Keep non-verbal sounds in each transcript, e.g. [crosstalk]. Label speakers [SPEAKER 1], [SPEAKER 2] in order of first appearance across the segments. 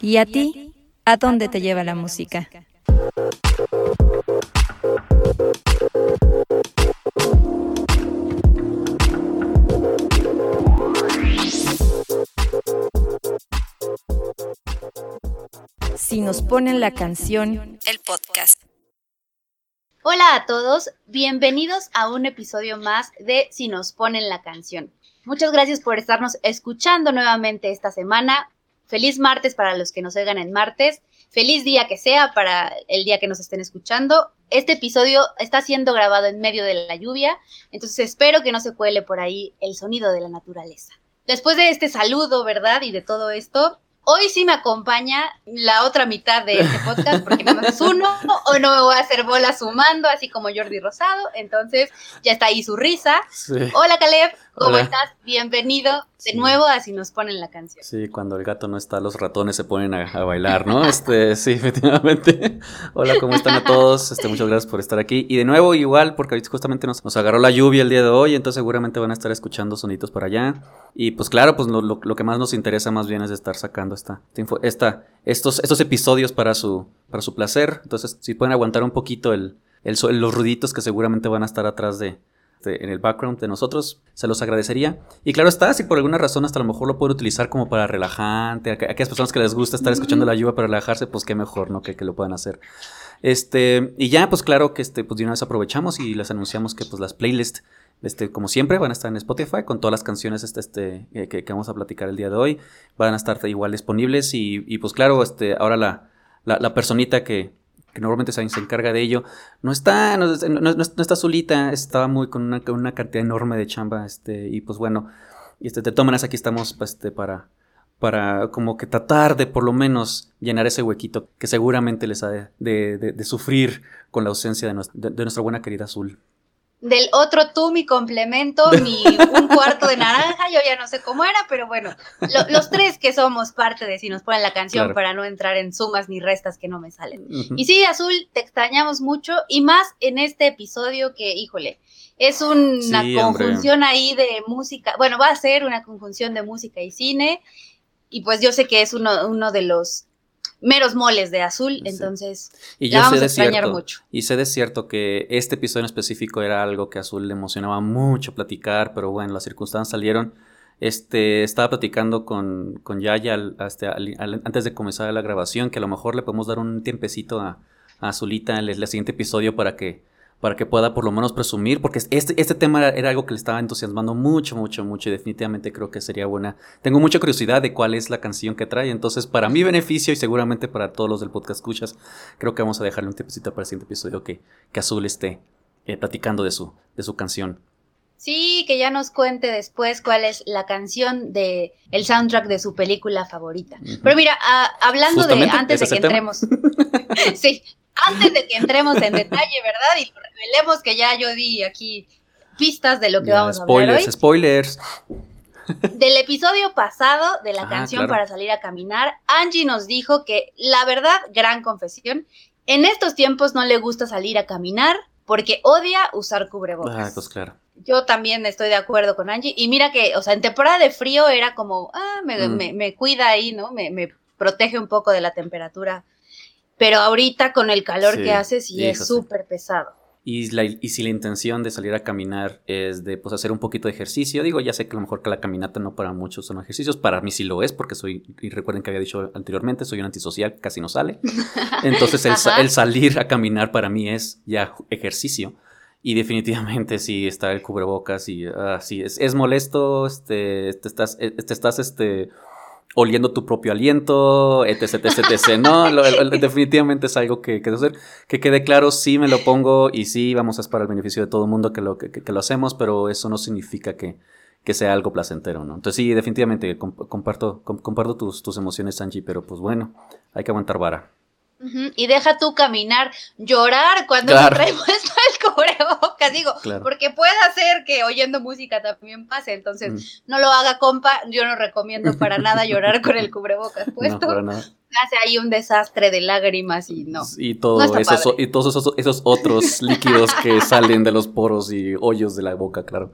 [SPEAKER 1] ¿Y a ti? ¿A dónde te lleva la música? Si nos ponen la canción, el podcast.
[SPEAKER 2] Hola a todos, bienvenidos a un episodio más de Si nos ponen la canción. Muchas gracias por estarnos escuchando nuevamente esta semana. Feliz martes para los que nos oigan en martes. Feliz día que sea para el día que nos estén escuchando. Este episodio está siendo grabado en medio de la lluvia, entonces espero que no se cuele por ahí el sonido de la naturaleza. Después de este saludo, ¿verdad? Y de todo esto, Hoy sí me acompaña la otra mitad de este podcast, porque no es uno, o no me voy a hacer bola sumando, así como Jordi Rosado. Entonces, ya está ahí su risa. Hola, Caleb, ¿cómo estás? Bienvenido de nuevo a Si nos ponen la canción.
[SPEAKER 3] Sí, cuando el gato no está, los ratones se ponen a, bailar, ¿no? Este, sí, [laughs] efectivamente. Hola, ¿cómo están a todos? Este, muchas gracias por estar aquí. Y de nuevo, igual, porque ahorita justamente nos, nos agarró la lluvia el día de hoy, entonces seguramente van a estar escuchando sonitos por allá. Y pues claro, pues lo, lo, que más nos interesa más bien es estar sacando esta, esta, estos, estos episodios para su, para su placer. Entonces, si pueden aguantar un poquito el, el, los ruiditos que seguramente van a estar atrás de, en el background de nosotros, se los agradecería. Y claro está, si por alguna razón hasta a lo mejor lo pueden utilizar como para relajante, a, aquellas personas que les gusta estar escuchando la lluvia para relajarse, pues qué mejor, ¿no? Que, que lo puedan hacer. Este, y ya, pues claro que este, pues de una vez aprovechamos y les anunciamos que pues las playlists, este, como siempre, van a estar en Spotify con todas las canciones este, este, eh, que, vamos a platicar el día de hoy. Van a estar igual disponibles y, y pues claro, este, ahora la, la, la personita que, que normalmente se, encarga de ello, no está, no, está solita, estaba muy con una, una, cantidad enorme de chamba, este, y pues bueno, este, de todas maneras aquí estamos pues, este, para, para como que tratar de por lo menos llenar ese huequito que seguramente les ha de, de, sufrir con la ausencia de nuestra buena querida Azul
[SPEAKER 2] del otro tú, mi complemento, [laughs] mi un cuarto de naranja, yo ya no sé cómo era, pero bueno, los tres que somos parte de si nos ponen la canción para no entrar en sumas ni restas que no me salen. Y sí, Azul, te extrañamos mucho y más en este episodio que, híjole, es una conjunción ahí de música, bueno, va a ser una conjunción de música y cine y pues yo sé que es uno, uno de los meros moles de azul, entonces
[SPEAKER 3] y yo vamos a extrañar mucho. Y sé de cierto que este episodio en específico era algo que a Azul le emocionaba mucho platicar, pero bueno, las circunstancias salieron. Este, estaba platicando con, con Yaya este, antes de comenzar la grabación, que a lo mejor le podemos dar un tiempecito a, a Azulita en el siguiente episodio para que para que pueda por lo menos presumir, porque este, este tema era, algo que le estaba entusiasmando mucho, mucho, mucho y definitivamente creo que sería buena. Tengo mucha curiosidad de cuál es la canción que trae, entonces para mi beneficio y seguramente para todos los del podcast escuchas, creo que vamos a dejarle un tiempecito para el siguiente episodio que, que Azul esté eh, platicando de su, de su canción.
[SPEAKER 2] Sí, que ya nos cuente después cuál es la canción de el soundtrack de su película favorita. Pero mira, ah, hablando de antes de que entremos, [laughs] sí, antes de que entremos en detalle, ¿verdad? Y revelemos que ya yo di aquí pistas de lo que vamos a hablar hoy.
[SPEAKER 3] Spoilers,
[SPEAKER 2] Del episodio pasado de la ah, canción para salir a caminar, Angie nos dijo que la verdad, gran confesión, en estos tiempos no le gusta salir a caminar porque odia usar cubrebocas.
[SPEAKER 3] Ah, pues claro.
[SPEAKER 2] Yo también estoy de acuerdo con Angie. Y mira que, o sea, en temporada de frío era como, ah, me, mm. me, cuida ahí, ¿no? Me, me, protege un poco de la temperatura pero ahorita con el calor que hace sí es súper pesado.
[SPEAKER 3] Y, y, si la intención de salir a caminar es de pues, hacer un poquito de ejercicio, digo, ya sé que a lo mejor que la caminata no para muchos son ejercicios, para mí sí lo es, porque soy, y recuerden que había dicho anteriormente, soy un antisocial, casi no sale. [laughs] Entonces el, el, salir a caminar para mí es ya ejercicio. Y definitivamente sí está el cubrebocas y uh, sí, es, es, molesto, este, te estás, te estás, este oliendo tu propio aliento, etc, etc, etc. No, definitivamente es algo que, que hacer. Que quede claro, sí me lo pongo y sí vamos a esperar el beneficio de todo el mundo que lo, que, lo hacemos, pero eso no significa que, que sea algo placentero, ¿no? Entonces sí, definitivamente comparto, comparto tus, tus emociones, Angie, pero pues bueno, hay que aguantar vara.
[SPEAKER 2] Y deja tú caminar, llorar cuando claro. [laughs] el cubrebocas, digo, porque puede hacer que oyendo música también pase, entonces no lo haga compa, yo no recomiendo para nada llorar con el [laughs] cubrebocas puesto. Hace ahí un desastre de lágrimas y no.
[SPEAKER 3] Y, todo esos, y todos esos, esos otros [laughs] líquidos que salen de los poros y hoyos de la boca, claro.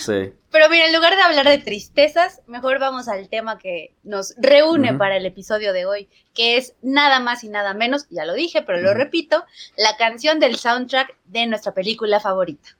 [SPEAKER 3] Sí.
[SPEAKER 2] Pero mira, en lugar de hablar de tristezas, mejor vamos al tema que nos reúne para el episodio de hoy, que es nada más y nada menos, ya lo dije, pero lo repito, la canción del soundtrack de nuestra película favorita.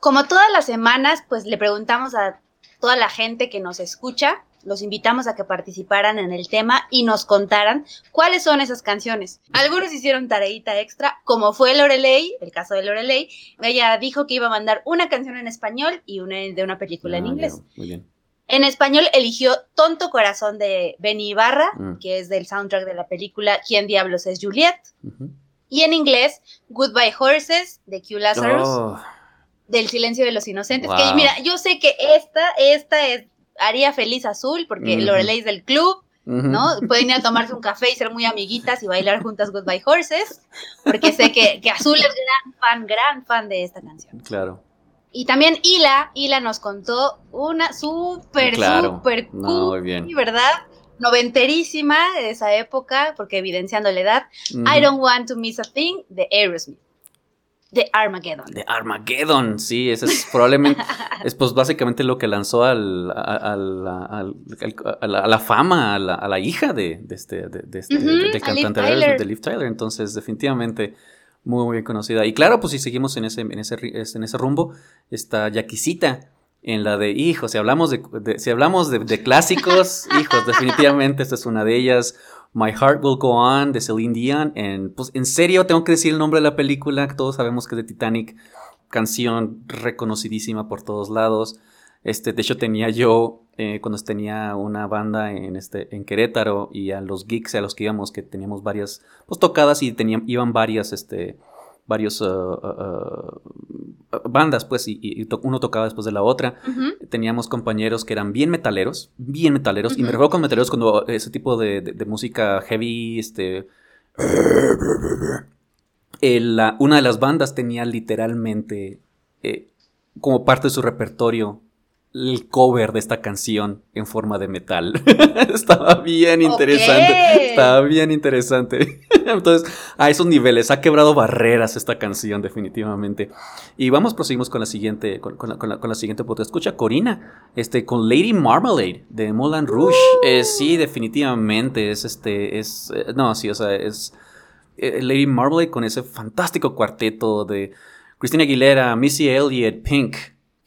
[SPEAKER 2] Como todas las semanas, pues le preguntamos a toda la gente que nos escucha, los invitamos a que participaran en el tema y nos contaran cuáles son esas canciones. Algunos hicieron tareita extra, como fue Lorelei, el caso de Lorelei. Ella dijo que iba a mandar una canción en español y una de una película en ah, inglés. muy bien. En español eligió Tonto Corazón de Benny Ibarra, mm. que es del soundtrack de la película ¿Quién diablos es Juliet? Y en inglés, Goodbye Horses de Q Lazarus. Oh. Del silencio de los inocentes. Que mira, yo sé que esta, esta es, haría feliz Azul, porque Lorelei es del club. ¿no? Pueden ir a tomarse un café y ser muy amiguitas y bailar juntas Goodbye Horses, porque sé que, que Azul es gran fan, gran fan de esta canción.
[SPEAKER 3] Claro.
[SPEAKER 2] Y también Hila, Hila nos contó una súper, súper cool, ¿verdad? Noventerísima de esa época, porque evidenciando la edad. I Don't Want to Miss a Thing de Aerosmith. De Armageddon.
[SPEAKER 3] De Armageddon, sí, ese es probablemente, [laughs] es pues básicamente lo que lanzó al, a, la, fama a la, hija de, este, de, este, de, cantante de Liv Tyler. Entonces, definitivamente, muy, muy bien conocida. Y claro, pues si seguimos en ese, en ese, en ese rumbo, está Yaquisita en la de, hijos, si hablamos de, si hablamos de, clásicos, [laughs] hijos, definitivamente esta es una de ellas. My Heart Will Go On de Celine Dion. En, pues en serio, tengo que decir el nombre de la película, todos sabemos que es de Titanic, canción reconocidísima por todos lados. Este, de hecho, tenía yo, eh, cuando tenía una banda en, este, en Querétaro y a los geeks a los que íbamos, que teníamos varias pues, tocadas y tenían, iban varias, este, varios uh, uh, uh, bandas, pues, y, uno tocaba después de la otra. Teníamos compañeros que eran bien metaleros, bien metaleros, y me refiero con metaleros cuando ese tipo de, música heavy, este... una de las bandas tenía literalmente eh, como parte de su repertorio el cover de esta canción en forma de metal. [laughs] Estaba bien interesante. Estaba bien interesante. [laughs] Entonces, a esos niveles, ha quebrado barreras esta canción, definitivamente. Y vamos, proseguimos con la siguiente, con, la, con la, siguiente Escucha, Corina, este, con Lady Marmalade de Moulin Rouge. Eh, sí, definitivamente, es este, es, eh, no, sí, o sea, es eh, Lady Marmalade con ese fantástico cuarteto de Christina Aguilera, Missy Elliott, Pink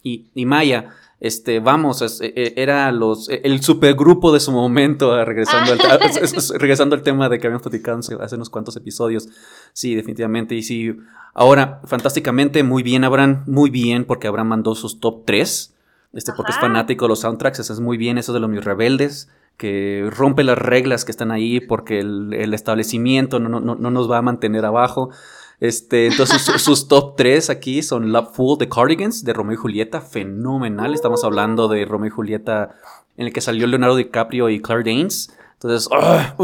[SPEAKER 3] y, y Maya este, vamos, e, e, era los, e, el supergrupo de su momento, ah, regresando, al, [laughs] [laughs] regresando al tema de que habíamos platicado hace unos cuantos episodios. Sí, definitivamente. Y sí, ahora, fantásticamente, muy bien, Abraham, muy bien, porque Abraham mandó sus top 3, este, porque es fanático de los soundtracks, eso es muy bien, eso de los mis rebeldes que rompe las reglas que están ahí porque el, el establecimiento no, no, no, nos va a mantener abajo. Este, entonces sus, top 3 aquí son Love Fool de Cardigans, de Romeo y Julieta, fenomenal. Estamos hablando de Romeo y Julieta en el que salió Leonardo DiCaprio y Claire Danes. Entonces, ah,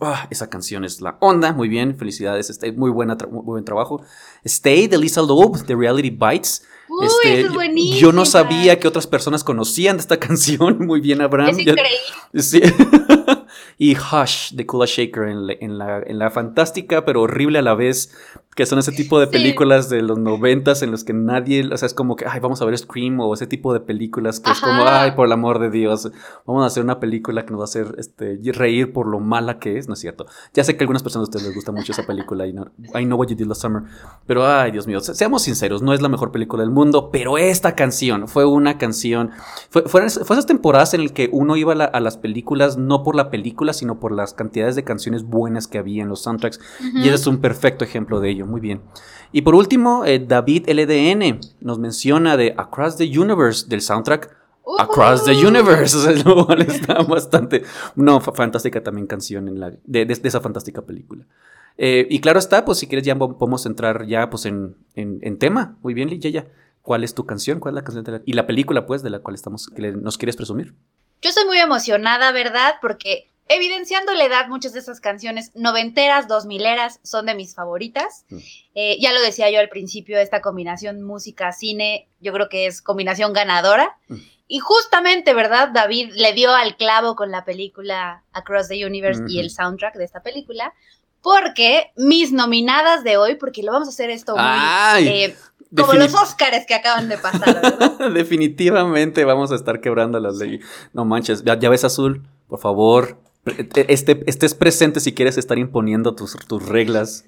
[SPEAKER 3] ah, esa canción es la onda, muy bien, felicidades, este, muy, buena muy buen trabajo. Stay de Lisa Loeb, de Reality Bites.
[SPEAKER 2] Uy, este, es
[SPEAKER 3] yo no sabía que otras personas conocían de esta [laughs] canción. Muy bien, Abraham.
[SPEAKER 2] Es increíble.
[SPEAKER 3] Sí. [laughs] y Hush de Kula Shaker en la, en la, fantástica pero horrible a la vez, que son ese tipo de películas de los noventas en los que nadie, o sea, es como que, ay, vamos a ver Scream o ese tipo de películas que es como, ay, por el amor de Dios, vamos a hacer una película que nos va a hacer este, reír por lo mala que es, ¿no es cierto? Ya sé que a algunas personas de ustedes les gusta mucho esa película, y no, I Know What You Did Last Summer, pero ay, Dios mío, seamos sinceros, no es la mejor película del mundo, pero esta canción fue una canción, fue, fue, esas temporadas en las que uno iba a las películas no por la película, sino por las cantidades de canciones buenas que había en los soundtracks. Y ese es un perfecto ejemplo de ello. Muy bien. Y por último, eh, David LDN nos menciona de Across the Universe del soundtrack. Across the Universe, [laughs] lo cual está bastante, no, fantástica también canción en la, de, esa fantástica película. Eh, y claro está, pues si quieres ya podemos entrar ya pues en, en, tema. Muy bien, ya ¿Cuál es tu canción? ¿Cuál es la canción de la, y la película pues de la cual estamos, que nos quieres presumir?
[SPEAKER 2] Yo estoy muy emocionada, ¿verdad? Porque evidenciando la edad, muchas de esas canciones noventeras, dos mileras, son de mis favoritas.
[SPEAKER 3] Mm.
[SPEAKER 2] Eh, ya lo decía yo al principio, esta combinación música-cine, yo creo que es combinación ganadora.
[SPEAKER 3] Mm.
[SPEAKER 2] Y justamente, ¿verdad? David le dio al clavo con la película Across the Universe y el soundtrack de esta película, porque mis nominadas de hoy, porque lo vamos a hacer esto muy... Eh, como los Oscars que acaban de pasar, ¿verdad? [laughs]
[SPEAKER 3] Definitivamente vamos a estar quebrando las leyes. No manches, ya, ya ves azul, por favor. Este, estés presente si quieres estar imponiendo tus, tus reglas.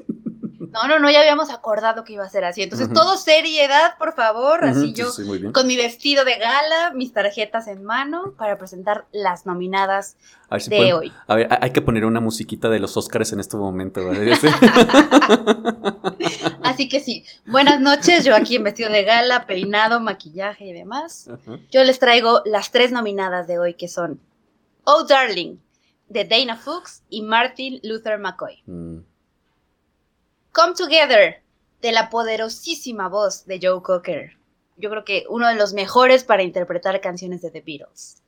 [SPEAKER 2] No, no, no, ya habíamos acordado que iba a ser así. Entonces, todo seriedad, por favor. Así yo,
[SPEAKER 3] sí,
[SPEAKER 2] con mi vestido de gala, mis tarjetas en mano, para presentar las nominadas
[SPEAKER 3] A ver si
[SPEAKER 2] de
[SPEAKER 3] pueden-
[SPEAKER 2] hoy.
[SPEAKER 3] A ver, hay- que poner una musiquita de los Oscars en este momento. ¿vale? [laughs] Sí. [laughs]
[SPEAKER 2] Así que sí, buenas noches. Yo aquí en vestido de gala, peinado, maquillaje y demás. Yo les traigo las tres nominadas de hoy, que son Oh Darling, de Dana Fuchs y Martin Luther McCoy.
[SPEAKER 3] Mm.
[SPEAKER 2] Come Together, de la poderosísima voz de Joe Cocker. Yo creo que uno de los mejores para interpretar canciones de The Beatles.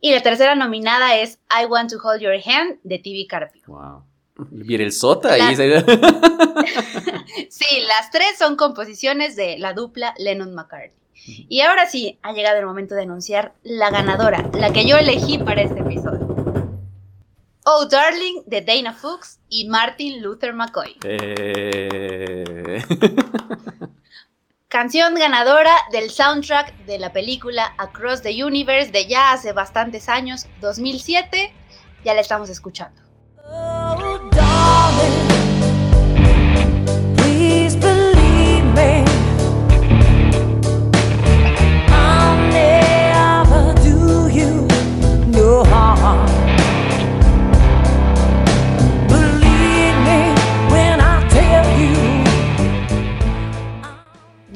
[SPEAKER 2] Y la tercera nominada es I Want to Hold Your Hand, de TV Carpio.
[SPEAKER 3] Wow. Viene el sota ahí.
[SPEAKER 2] La- [laughs] Sí, las tres son composiciones de la dupla Lennon-McCartney. Y ahora sí, ha llegado el momento de anunciar la ganadora, la que yo elegí para este episodio. Oh Darling, de Dana Fuchs y Martin Luther McCoy.
[SPEAKER 3] Eh, [laughs]
[SPEAKER 2] Canción ganadora del soundtrack de la película Across the Universe de ya hace bastantes años, 2007. Ya la estamos escuchando.
[SPEAKER 4] Oh, darling, please believe me.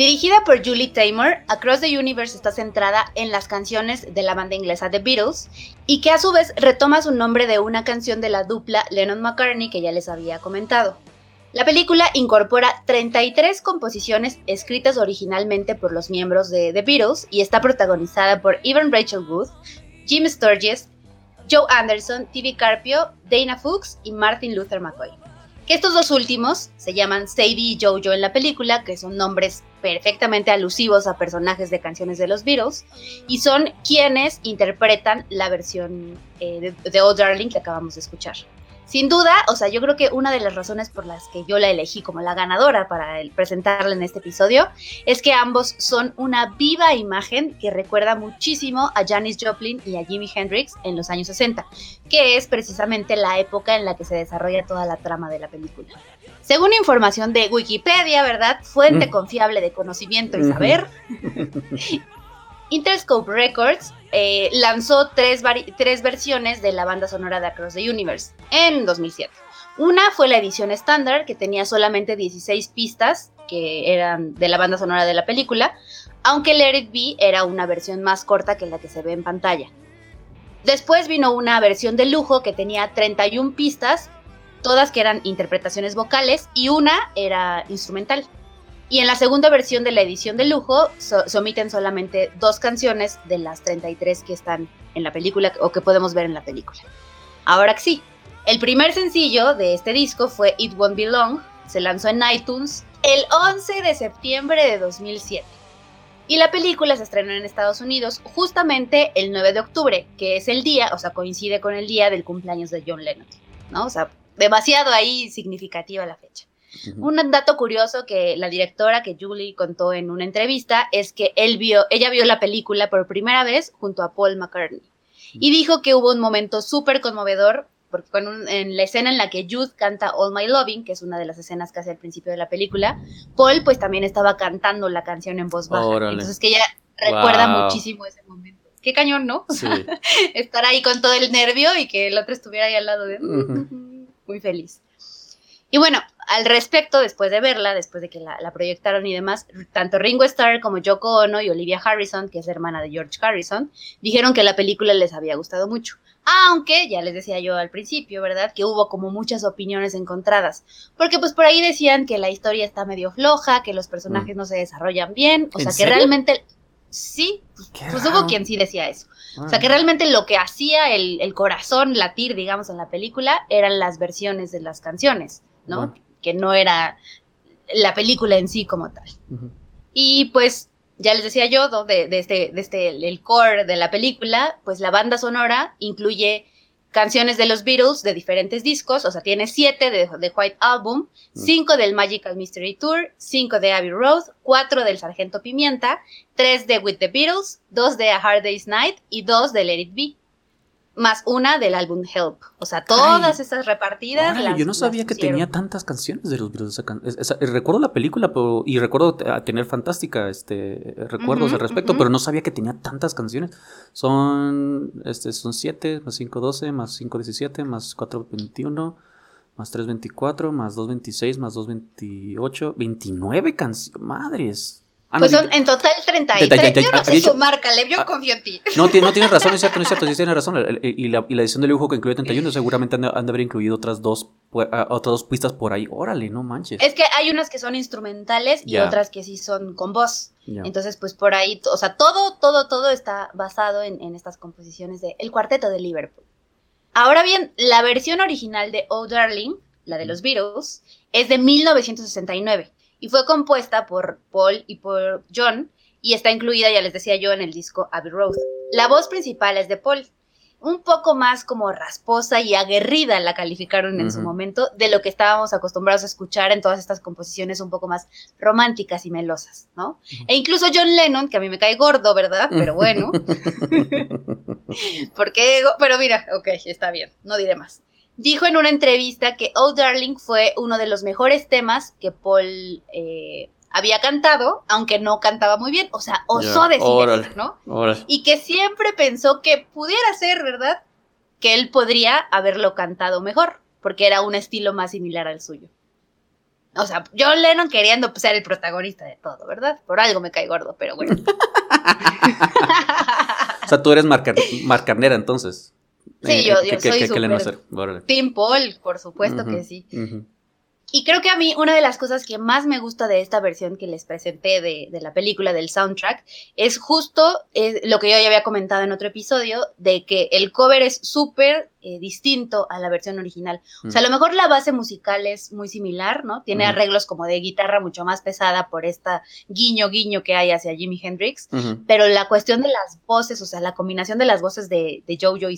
[SPEAKER 2] Dirigida por Julie Taymor, Across the Universe está centrada en las canciones de la banda inglesa The Beatles y que a su vez retoma su nombre de una canción de la dupla Lennon-McCartney que ya les había comentado. La película incorpora 33 composiciones escritas originalmente por los miembros de The Beatles y está protagonizada por Evan Rachel Wood, Jim Sturgess, Joe Anderson, T.V. Carpio, Dana Fuchs y Martin Luther McCoy. Estos dos últimos se llaman Sadie y Jojo en la película, que son nombres perfectamente alusivos a personajes de canciones de los Beatles, y son quienes interpretan la versión eh, de, de Oh Darling que acabamos de escuchar. Sin duda, o sea, yo creo que una de las razones por las que yo la elegí como la ganadora para el- presentarla en este episodio es que ambos son una viva imagen que recuerda muchísimo a Janis Joplin y a Jimi Hendrix en los años 60, que es precisamente la época en la que se desarrolla toda la trama de la película. Según información de Wikipedia, ¿verdad? Fuente
[SPEAKER 3] Mm.
[SPEAKER 2] confiable de conocimiento y saber, [laughs] Interscope Records eh, lanzó tres, tres versiones de la banda sonora de Across the Universe en 2007. Una fue la edición estándar, que tenía solamente 16 pistas, que eran de la banda sonora de la película, aunque Let It Be era una versión más corta que la que se ve en pantalla. Después vino una versión de lujo que tenía 31 pistas, todas que eran interpretaciones vocales, y una era instrumental. Y en la segunda versión de la edición de lujo se omiten solamente dos canciones de las 33 que están en la película o que podemos ver en la película. Ahora sí, el primer sencillo de este disco fue It Won't Be Long, se lanzó en iTunes el 11 de septiembre de 2007. Y la película se estrenó en Estados Unidos justamente el 9 de octubre, que es el día, o sea, coincide con el día del cumpleaños de John Lennon, ¿no? O sea, demasiado ahí significativa la fecha. Un dato curioso que la directora que Julie contó en una entrevista es que él vio, ella vio la película por primera vez junto a Paul McCartney y dijo que hubo un momento súper conmovedor porque con un- en la escena en la que Jude canta All My Loving, que es una de las escenas que hace al principio de la película, Paul pues también estaba cantando la canción en voz baja.
[SPEAKER 3] Órale.
[SPEAKER 2] Entonces que ella recuerda
[SPEAKER 3] Wow.
[SPEAKER 2] muchísimo ese momento. Qué cañón, ¿no?
[SPEAKER 3] Sí. [laughs]
[SPEAKER 2] Estar ahí con todo el nervio y que el otro estuviera ahí al lado de
[SPEAKER 3] Ujú.
[SPEAKER 2] muy feliz. Y bueno, al respecto, después de verla, después de que la, la proyectaron y demás, tanto Ringo Starr como Yoko Ono y Olivia Harrison, que es hermana de George Harrison, dijeron que la película les había gustado mucho. Aunque, ya les decía yo al principio, ¿verdad? Que hubo como muchas opiniones encontradas. Porque pues por ahí decían que la historia está medio floja, que los personajes no se desarrollan bien. O
[SPEAKER 3] ¿En
[SPEAKER 2] sea, que
[SPEAKER 3] serio?
[SPEAKER 2] realmente... sí,
[SPEAKER 3] Qué
[SPEAKER 2] pues
[SPEAKER 3] raro.
[SPEAKER 2] hubo quien sí decía eso. O sea, que realmente lo que hacía el, el corazón latir, digamos, en la película eran las versiones de las canciones, ¿no?
[SPEAKER 3] Bueno.
[SPEAKER 2] Que no era la película en sí como tal. Y pues, ya les decía yo, ¿no? de, de este, de este, el core de la película, pues la banda sonora incluye canciones de los Beatles de diferentes discos, o sea, tiene siete de, de White Album,
[SPEAKER 3] Mm.
[SPEAKER 2] cinco del Magical Mystery Tour, cinco de Abbey Road, cuatro del Sargento Pimienta, tres de With the Beatles, dos de A Hard Day's Night y dos de Let It Be, más una del álbum Help. O sea, todas
[SPEAKER 3] Ay.
[SPEAKER 2] esas repartidas. Las-
[SPEAKER 3] yo no sabía que
[SPEAKER 2] pusieron.
[SPEAKER 3] tenía tantas canciones de los Beatles. esa- recuerdo la película pero, y recuerdo tener fantástica este, recuerdos al respecto, pero no sabía que tenía tantas canciones. Son este, son 7 más 5, 12, más 5, 17, más 4, 21, más 3, 24, más 2, 26, más 2, 28, 29 canciones. Madres. Ah, no,
[SPEAKER 2] Pues son en total 33.
[SPEAKER 3] Ya, ya, ya,
[SPEAKER 2] Yo no
[SPEAKER 3] ya,
[SPEAKER 2] sé
[SPEAKER 3] dicho-
[SPEAKER 2] sumar, Caleb, yo
[SPEAKER 3] Ah.
[SPEAKER 2] confío en ti.
[SPEAKER 3] No, no tienes razón, es cierto, no es cierto, sí [laughs] tienes razón. Y la, y la edición de lujo que incluye 31 seguramente han de, han de haber incluido otras dos, pu- ah, otras dos pistas por ahí. Órale, no manches.
[SPEAKER 2] Es que hay unas que son instrumentales y otras que sí son con voz. Entonces, pues por ahí, o sea, todo, todo, todo está basado en, en estas composiciones de El Cuarteto de Liverpool. Ahora bien, la versión original de Oh Darling, la de los Beatles, es de 1969 y fue compuesta por Paul y por John y está incluida, ya les decía yo, en el disco Abbey Road. La voz principal es de Paul. Un poco más como rasposa y aguerrida la calificaron en su momento de lo que estábamos acostumbrados a escuchar en todas estas composiciones un poco más románticas y melosas, ¿no? E incluso John Lennon, que a mí me cae gordo, ¿verdad? Pero bueno, [laughs] [laughs] porque, pero mira, ok, está bien, no diré más. Dijo en una entrevista que Oh Darling fue uno de los mejores temas que Paul eh, había cantado, aunque no cantaba muy bien, o sea, osó
[SPEAKER 3] Ya,
[SPEAKER 2] decir
[SPEAKER 3] órale.
[SPEAKER 2] ¿no?
[SPEAKER 3] Órale.
[SPEAKER 2] Y que siempre pensó que pudiera ser, ¿verdad? Que él podría haberlo cantado mejor, porque era un estilo más similar al suyo. O sea, John Lennon queriendo ser el protagonista de todo, ¿verdad? Por algo me cae gordo, pero bueno. [laughs]
[SPEAKER 3] O sea, tú eres marcar, marcarnera entonces.
[SPEAKER 2] Sí, yo- yo
[SPEAKER 3] ¿qué- qué-
[SPEAKER 2] soy
[SPEAKER 3] hacer? Órale.
[SPEAKER 2] Tim Paul, por supuesto
[SPEAKER 3] Ujú,
[SPEAKER 2] que sí.
[SPEAKER 3] ujú.
[SPEAKER 2] Y creo que a mí una de las cosas que más me gusta de esta versión que les presenté de, de la película, del soundtrack, es justo eh, lo que yo ya había comentado en otro episodio, de que el cover es súper eh, distinto a la versión original. O sea, a lo mejor la base musical es muy similar, ¿no? Tiene arreglos como de guitarra mucho más pesada por esta guiño guiño que hay hacia Jimi Hendrix, pero la cuestión de las voces, o sea, la combinación de las voces de, de Jojo y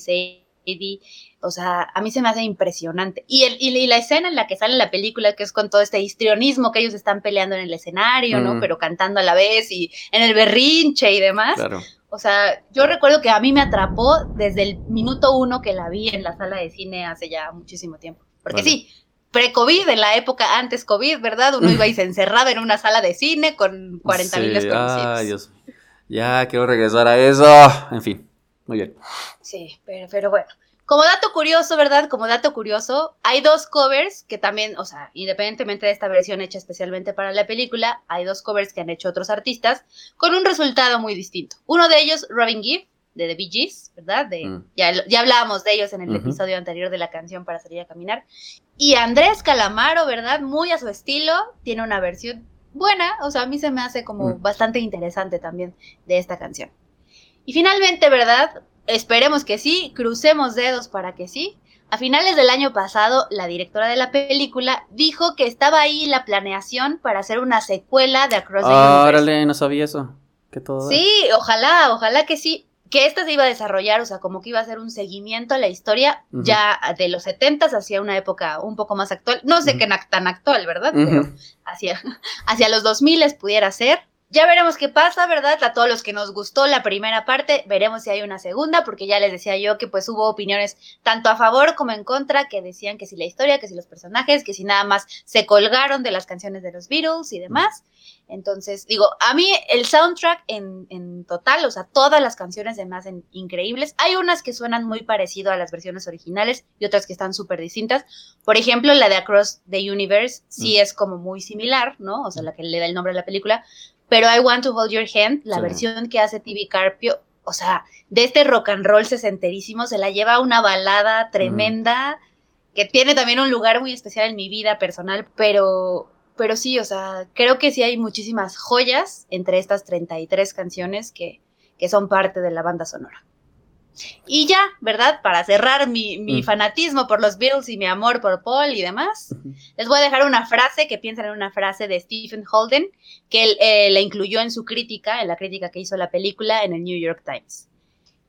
[SPEAKER 2] Sadie, o sea, a mí se me hace impresionante. Y, el, y la escena en la que sale la película, que es con todo este histrionismo que ellos están peleando en el escenario, ¿no?
[SPEAKER 3] Mm.
[SPEAKER 2] Pero cantando a la vez y en el berrinche y demás.
[SPEAKER 3] Claro.
[SPEAKER 2] O sea, yo recuerdo que a mí me atrapó desde el minuto uno que la vi en la sala de cine hace ya muchísimo tiempo. Porque
[SPEAKER 3] Vale.
[SPEAKER 2] sí, pre-COVID, en la época antes COVID, ¿verdad? Uno iba y se encerraba en una sala de cine con 40 mil desconocidos.
[SPEAKER 3] Ay, Dios. Ya quiero regresar a eso. En fin. Muy bien.
[SPEAKER 2] Sí, pero, pero bueno. Como dato curioso, ¿verdad? Como dato curioso, hay dos covers que también, o sea, independientemente de esta versión hecha especialmente para la película, hay dos covers que han hecho otros artistas con un resultado muy distinto. Uno de ellos, Robin Gibb, de The Bee Gees, ¿verdad? De,
[SPEAKER 3] Mm.
[SPEAKER 2] ya, ya hablábamos de ellos en el episodio anterior de la canción para salir a caminar. Y Andrés Calamaro, ¿verdad? Muy a su estilo, tiene una versión buena, o sea, a mí se me hace como
[SPEAKER 3] Mm.
[SPEAKER 2] bastante interesante también de esta canción. Y finalmente, ¿verdad? Esperemos que sí, crucemos dedos para que sí. A finales del año pasado, la directora de la película dijo que estaba ahí la planeación para hacer una secuela de Across the Universe.
[SPEAKER 3] Órale, no sabía eso. Que todo.
[SPEAKER 2] Sí, ojalá, ojalá que sí. Que esta se iba a desarrollar, o sea, como que iba a ser un seguimiento a la historia ya de los 70 hacia una época un poco más actual. No sé qué tan actual, ¿verdad? Pero hacia, [laughs] hacia los 2000 pudiera ser. Ya veremos qué pasa, ¿verdad? A todos los que nos gustó la primera parte, veremos si hay una segunda, porque ya les decía yo que pues hubo opiniones tanto a favor como en contra, que decían que si la historia, que si los personajes, que si nada más se colgaron de las canciones de los Beatles y demás. Entonces, digo, a mí el soundtrack en, en total, o sea, todas las canciones se me hacen increíbles. Hay unas que suenan muy parecido a las versiones originales y otras que están súper distintas. Por ejemplo, la de Across the Universe sí es como muy similar, ¿no? O sea, la que le da el nombre a la película. Pero I Want to Hold Your Hand, la
[SPEAKER 3] Sí.
[SPEAKER 2] versión que hace TV Carpio, o sea, de este rock and roll sesenterísimo, se la lleva una balada tremenda que tiene también un lugar muy especial en mi vida personal, pero pero sí, o sea, creo que sí hay muchísimas joyas entre estas 33 canciones que, que son parte de la banda sonora. Y ya, ¿verdad? Para cerrar mi, mi
[SPEAKER 3] Mm.
[SPEAKER 2] fanatismo por los Beatles y mi amor por Paul y demás, les voy a dejar una frase que piensan en una frase de Stephen Holden, que él eh, la incluyó en su crítica, en la crítica que hizo la película en el New York Times.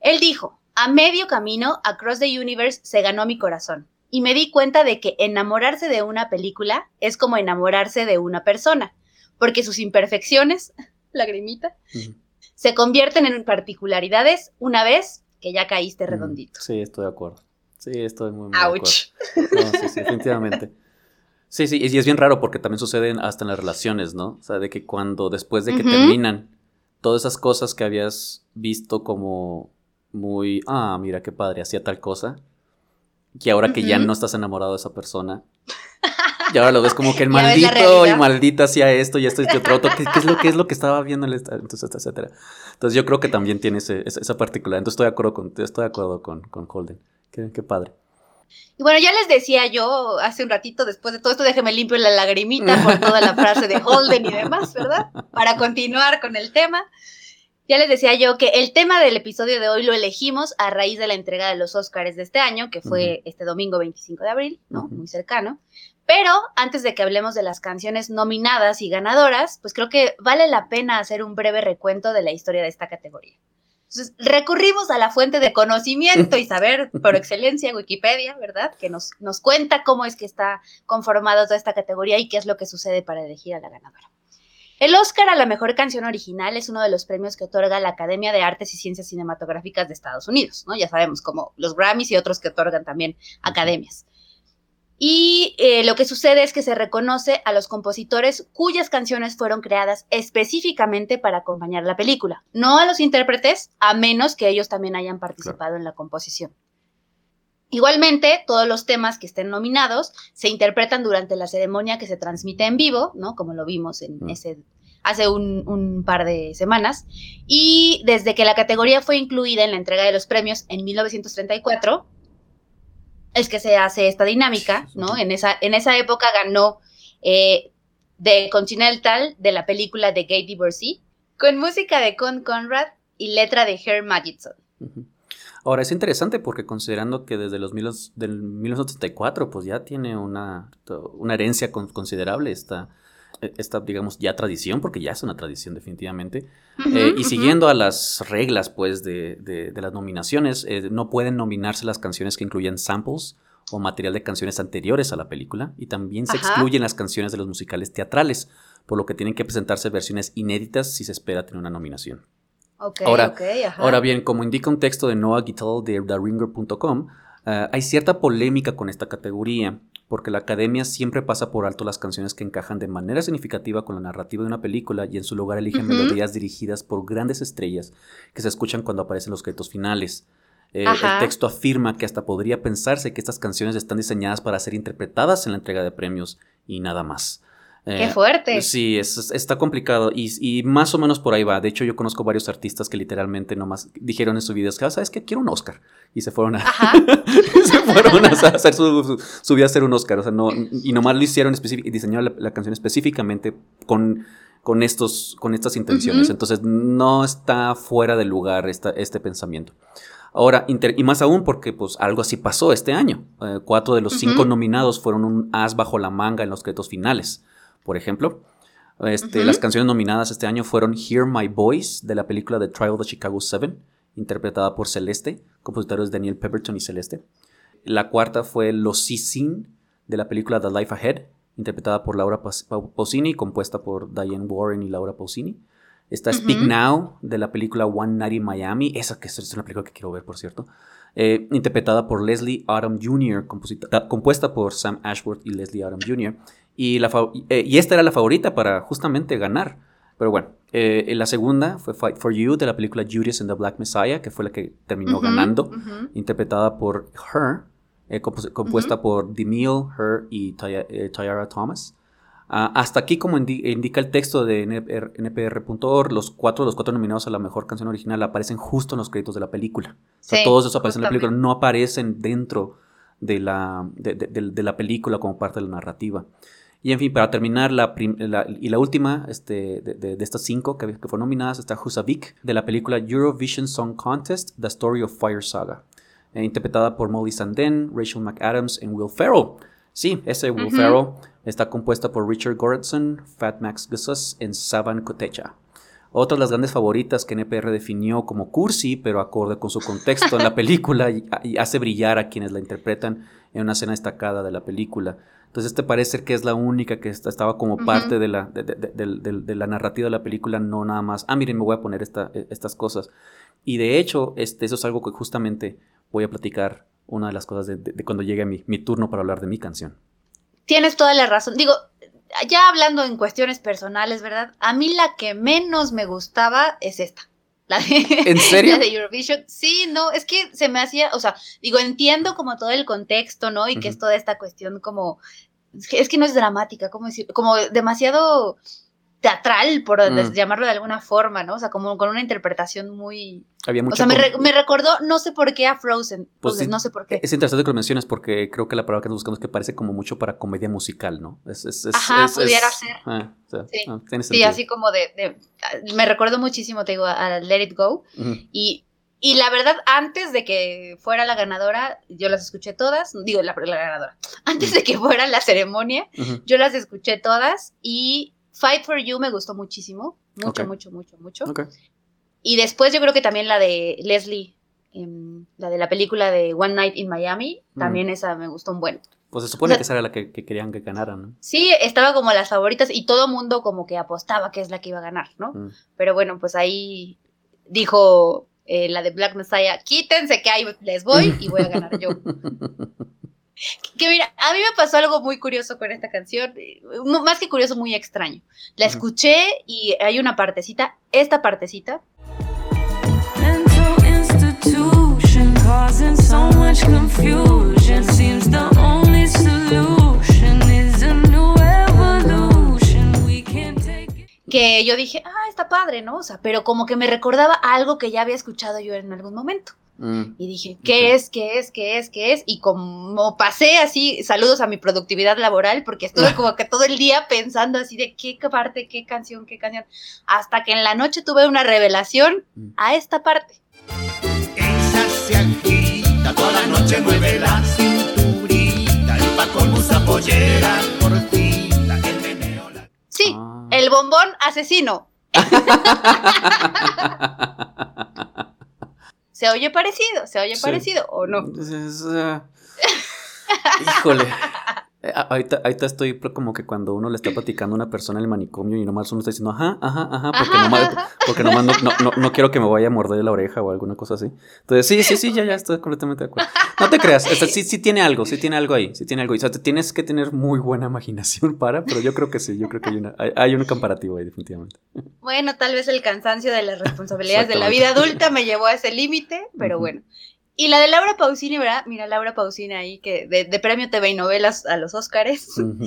[SPEAKER 2] Él dijo, a medio camino, Across the Universe se ganó mi corazón y me di cuenta de que enamorarse de una película es como enamorarse de una persona, porque sus imperfecciones, [laughs] lagrimita, se convierten en particularidades una vez que ya caíste
[SPEAKER 3] Mm,
[SPEAKER 2] redondito.
[SPEAKER 3] Sí, estoy de acuerdo. Sí, estoy muy, muy de acuerdo. No, sí, sí, [laughs] definitivamente. Sí, sí, y es bien raro porque también suceden hasta en las relaciones, ¿no? O sea, de que cuando después de que terminan, todas esas cosas que habías visto como muy, ah, mira qué padre, hacía tal cosa, que ahora que ya no estás enamorado de esa persona, y ahora lo ves como que el [laughs] maldito y maldita hacía esto y esto y otro, otro, ¿qué, qué es lo que es lo que estaba viendo? en el Entonces, etcétera. Entonces yo creo que también tiene ese- esa, particularidad. Entonces estoy de acuerdo con, estoy de acuerdo con, con Holden. Qué, qué padre.
[SPEAKER 2] Y bueno, ya les decía yo hace un ratito, después de todo esto, déjeme limpio la lagrimita por toda la frase de Holden y demás, ¿verdad? Para continuar con el tema. Ya les decía yo que el tema del episodio de hoy lo elegimos a raíz de la entrega de los Óscares de este año, que fue este domingo 25 de abril, ¿no? Muy cercano. Pero antes de que hablemos de las canciones nominadas y ganadoras, pues creo que vale la pena hacer un breve recuento de la historia de esta categoría. Entonces, recurrimos a la fuente de conocimiento y saber por excelencia, Wikipedia, ¿verdad? Que nos, nos cuenta cómo es que está conformada toda esta categoría y qué es lo que sucede para elegir a la ganadora. El Oscar a la mejor canción original es uno de los premios que otorga la Academia de Artes y Ciencias Cinematográficas de Estados Unidos, ¿no? Ya sabemos, como los Grammys y otros que otorgan también academias. Y eh, lo que sucede es que se reconoce a los compositores cuyas canciones fueron creadas específicamente para acompañar la película, no a los intérpretes, a menos que ellos también hayan participado en la composición. Igualmente, todos los temas que estén nominados se interpretan durante la ceremonia que se transmite en vivo, ¿no? Como lo vimos en ese hace un, un par de semanas. Y desde que la categoría fue incluida en la entrega de los premios en 1934, es que se hace esta dinámica, ¿no? En esa, en esa época ganó eh, The Continental de la película de Gay Divorcee, con música de Con Conrad y letra de Herb Magidson.
[SPEAKER 3] Ahora, es interesante porque considerando que desde los mil, del 1974, pues ya tiene una, una herencia con- considerable esta, esta, digamos, ya tradición, porque ya es una tradición definitivamente. Eh, y siguiendo a las reglas, pues, de, de- de las nominaciones, eh, no pueden nominarse las canciones que incluyen samples o material de canciones anteriores a la película, y también se
[SPEAKER 2] Ajá.
[SPEAKER 3] excluyen las canciones de los musicales teatrales, por lo que tienen que presentarse versiones inéditas si se espera tener una nominación. Ahora-. Ahora bien, como indica un texto de Noah de TheRinger.com, eh, hay cierta polémica con esta categoría, porque la academia siempre pasa por alto las canciones que encajan de manera significativa con la narrativa de una película y en su lugar eligen melodías dirigidas por grandes estrellas que se escuchan cuando aparecen los créditos finales. Eh, el texto afirma que hasta podría pensarse que estas canciones están diseñadas para ser interpretadas en la entrega de premios y nada más.
[SPEAKER 2] Qué
[SPEAKER 3] Eh,
[SPEAKER 2] fuerte.
[SPEAKER 3] Sí, es- es- está complicado y, y más o menos por ahí va. De hecho, yo conozco varios artistas que literalmente nomás dijeron en videos que, "Ah, ¿sabes qué? Quiero un Oscar. Y se fueron a, [laughs] se fueron a hacer su, su, su vida a hacer un Oscar. O sea, no, y nomás lo hicieron y diseñaron la, la canción específicamente con, con, estos, con estas intenciones. Entonces, no está fuera de lugar esta, este pensamiento. Ahora, inter- y más aún porque pues algo así pasó este año. Eh, cuatro de los cinco nominados fueron un as bajo la manga en los créditos finales. Por ejemplo, este, las canciones nominadas este año fueron Hear My Voice de la película The Trial of the Chicago Seven, interpretada por Celeste, compositores Daniel Pemberton y Celeste. La cuarta fue Los Sin de la película The Life Ahead, interpretada por Laura Pausini, compuesta por Diane Warren y Laura Pausini. Está Speak. Now de la película One Night in Miami, esa que es una película que quiero ver, por cierto. Eh, interpretada por Leslie Odom Jr., compuesta por Sam Ashworth y Leslie Odom Jr. Y, la eh, y esta era la favorita para justamente ganar. Pero bueno, eh, la segunda fue Fight for You de la película Judas and the Black Messiah, que fue la que terminó ganando, interpretada por Her, eh, compos- compuesta por Demille, Her y Ty- eh, Tyara Thomas. Ah, hasta aquí, como indi- indica el texto de NPR npr.org, los cuatro, los cuatro nominados a la mejor canción original aparecen justo en los créditos de la película. O sea,
[SPEAKER 2] Sí,
[SPEAKER 3] todos esos aparecen en la película, no aparecen dentro de la, de, de- de- de la película como parte de la narrativa. Y en fin, para terminar, la, y la última este, de, de- de estas cinco que, que fueron nominadas está Husavik, de la película Eurovision Song Contest, The Story of Fire Saga, eh, interpretada por Molly Sandén, Rachel McAdams y Will Ferrell. Sí, ese Will. Ferrell está compuesta por Richard Goranson, Fat Max Gussus y Saban Kotecha. Otra de las grandes favoritas que NPR definió como cursi, pero acorde con su contexto en la [laughs] película y, y hace brillar a quienes la interpretan en una escena destacada de la película. Entonces, este parece ser que es la única que estaba como parte de la, de, de- de- la narrativa de la película, no nada más, ah, miren, me voy a poner esta- eh, estas cosas. Y de hecho, este, eso es algo que justamente voy a platicar, una de las cosas de, de- de cuando llegue mi, mi turno para hablar de mi canción.
[SPEAKER 2] Tienes toda la razón. Digo, ya hablando en cuestiones personales, ¿verdad? A mí la que menos me gustaba es esta. La de,
[SPEAKER 3] ¿En serio?
[SPEAKER 2] La de Eurovision. Sí, no, es que se me hacía, o sea, digo, entiendo como todo el contexto, ¿no? Y que es toda esta cuestión como, es que no es dramática, ¿cómo decir? Como demasiado teatral, por
[SPEAKER 3] Mm.
[SPEAKER 2] llamarlo de alguna forma, ¿no? O sea, como con una interpretación muy...
[SPEAKER 3] Había
[SPEAKER 2] O
[SPEAKER 3] mucha
[SPEAKER 2] sea, me, re- me recordó, no sé por qué, a Frozen.
[SPEAKER 3] Pues
[SPEAKER 2] Frozen,
[SPEAKER 3] sí,
[SPEAKER 2] no sé por qué.
[SPEAKER 3] Es interesante que lo menciones porque creo que la palabra que nos buscamos es que parece como mucho para comedia musical, ¿no? Es, es- es-
[SPEAKER 2] Ajá,
[SPEAKER 3] es-
[SPEAKER 2] pudiera ser.
[SPEAKER 3] ah, o sea,
[SPEAKER 2] Sí.
[SPEAKER 3] ah,
[SPEAKER 2] Sí, así como de, de- Me recordó muchísimo, te digo, a Let It Go. Y, y la verdad, antes de que fuera la ganadora, yo las escuché todas. Digo, la, la ganadora. Antes de que fuera la ceremonia, yo las escuché todas. Y Fight for You me gustó muchísimo. Mucho, mucho, mucho, mucho. Y después yo creo que también la de Leslie, em, la de la película de One Night in Miami,
[SPEAKER 3] Mm.
[SPEAKER 2] también esa me gustó un buen.
[SPEAKER 3] Pues se supone
[SPEAKER 2] O sea-
[SPEAKER 3] que esa era la que, que querían que ganaran, ¿no?
[SPEAKER 2] Sí, estaba como las favoritas y todo mundo como que apostaba que es la que iba a ganar, ¿no?
[SPEAKER 3] Mm.
[SPEAKER 2] Pero bueno, pues ahí dijo eh, la de Black Messiah, quítense que ahí les voy y voy a ganar yo. [laughs] Que mira, a mí me pasó algo muy curioso con esta canción, eh, más que curioso, muy extraño. La
[SPEAKER 3] Ujú.
[SPEAKER 2] escuché y hay una partecita, esta partecita,
[SPEAKER 4] Mental institution causing so much confusion. Seems the only solution is a new evolution. We can take it.
[SPEAKER 2] que yo dije, ah, está padre, ¿no? O sea, pero como que me recordaba algo que ya había escuchado yo en algún momento.
[SPEAKER 3] Mm.
[SPEAKER 2] Y dije, ¿qué
[SPEAKER 3] Ok.
[SPEAKER 2] es? ¿Qué es? ¿Qué es? ¿Qué es? Y como pasé así, saludos a mi productividad laboral, porque estuve [laughs] como que todo el día pensando así de qué parte, qué canción, qué canción, hasta que en la noche tuve una revelación
[SPEAKER 3] Mm.
[SPEAKER 2] a esta parte.
[SPEAKER 5] Ella se agita, toda la noche mueve la cinturita, y pa' con usa pollera cortita, el meneo la...
[SPEAKER 2] Sí,
[SPEAKER 3] Ah.
[SPEAKER 2] el bombón asesino. [laughs] [laughs] Se oye parecido, se oye
[SPEAKER 3] Sí.
[SPEAKER 2] parecido, ¿o no?
[SPEAKER 3] Es- es, ah, Híjole. Eh, Ahorita, ahorita estoy como que cuando uno le está platicando a una persona en el manicomio y nomás uno está diciendo, ajá, ajá, ajá, porque
[SPEAKER 2] Ajá,
[SPEAKER 3] nomás,
[SPEAKER 2] ajá.
[SPEAKER 3] porque nomás no, no, no, no quiero que me vaya a morder la oreja o alguna cosa así. Entonces, sí, sí, sí, ya, ya estoy completamente de acuerdo. No te creas, o sea, sí, sí tiene algo, sí tiene algo ahí, sí tiene algo. ahí. O sea, te tienes que tener muy buena imaginación para, pero yo creo que sí, yo creo que hay, una, hay, hay un comparativo ahí, definitivamente.
[SPEAKER 2] Bueno, tal vez el cancancio de las responsabilidades de la vida adulta me llevó a ese límite, pero bueno. Y la de Laura Pausini, ¿verdad? Mira, Laura Pausini ahí, que de, de premio TV y novelas a los Óscares.
[SPEAKER 3] Ujú.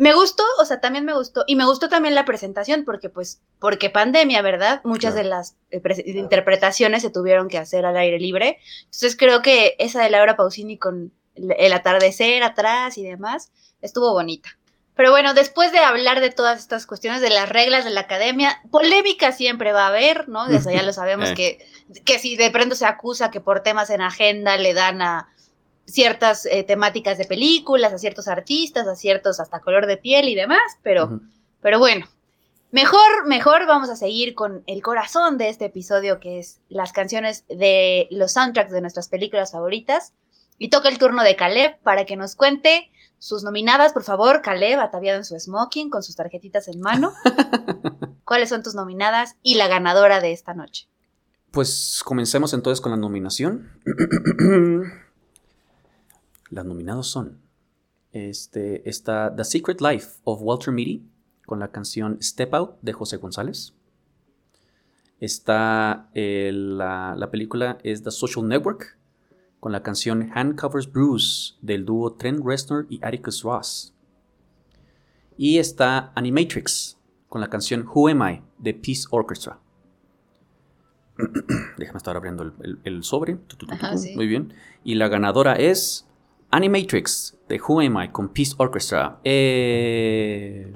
[SPEAKER 2] Me gustó, o sea, también me gustó. Y me gustó también la presentación, porque pues, porque pandemia, ¿verdad? Muchas
[SPEAKER 3] Claro.
[SPEAKER 2] de las eh, interpretaciones se tuvieron que hacer al aire libre. Entonces creo que esa de Laura Pausini con el atardecer atrás y demás, estuvo bonita. Pero bueno, después de hablar de todas estas cuestiones de las reglas de la academia, polémica siempre va a haber, ¿no? Desde ya lo sabemos [laughs]
[SPEAKER 3] Eh.
[SPEAKER 2] que, que si de pronto se acusa que por temas en agenda le dan a ciertas eh, temáticas de películas, a ciertos artistas, a ciertos hasta color de piel y demás, pero,
[SPEAKER 3] Ujú.
[SPEAKER 2] pero bueno. Mejor, mejor vamos a seguir con el corazón de este episodio, que es las canciones de los soundtracks de nuestras películas favoritas. Y toca el turno de Caleb para que nos cuente sus nominadas, por favor, Caleb, ataviado en su smoking, con sus tarjetitas en mano. [laughs] ¿Cuáles son tus nominadas y la ganadora de esta noche?
[SPEAKER 3] Pues comencemos entonces con la nominación. Las nominados son este, está The Secret Life of Walter Mitty con la canción Step Out de José González. Está eh, la, la película es The Social Network con la canción Hand Covers Bruce del dúo Trent Reznor y Atticus Ross. Y está Animatrix con la canción Who Am I de Peace Orchestra. [clears throat] Déjame estar abriendo el, el- el sobre.
[SPEAKER 2] Ajá, sí.
[SPEAKER 3] Muy bien. Y la ganadora es Animatrix de Who Am I con Peace Orchestra. Eh...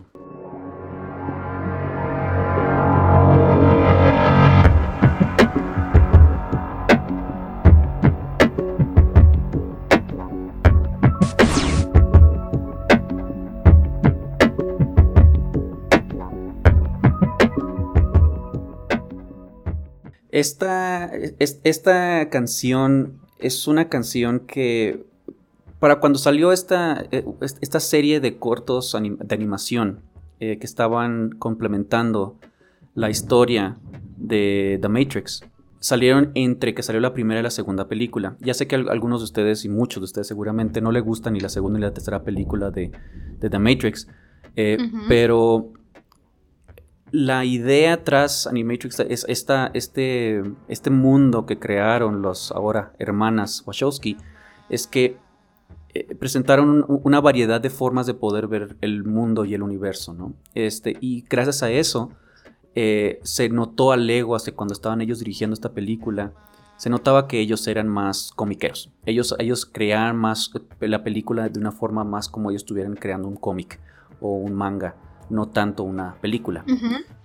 [SPEAKER 3] Esta, es- esta canción es una canción que para cuando salió esta, eh, est- esta serie de cortos anim- de animación eh, que estaban complementando la historia de The Matrix, salieron entre que salió la primera y la segunda película. Ya sé que al- algunos de ustedes y muchos de ustedes seguramente no le gustan ni la segunda ni la tercera película de, de The Matrix, eh, pero la idea tras Animatrix es esta, este, este mundo que crearon los ahora hermanas Wachowski, es que eh, presentaron un- una variedad de formas de poder ver el mundo y el universo, ¿no? Este, y gracias a eso eh, se notó a leguas que cuando estaban ellos dirigiendo esta película, se notaba que ellos eran más comiqueros. Ellos, ellos creaban más eh, la película de una forma más como ellos estuvieran creando un cómic o un manga, no tanto una película.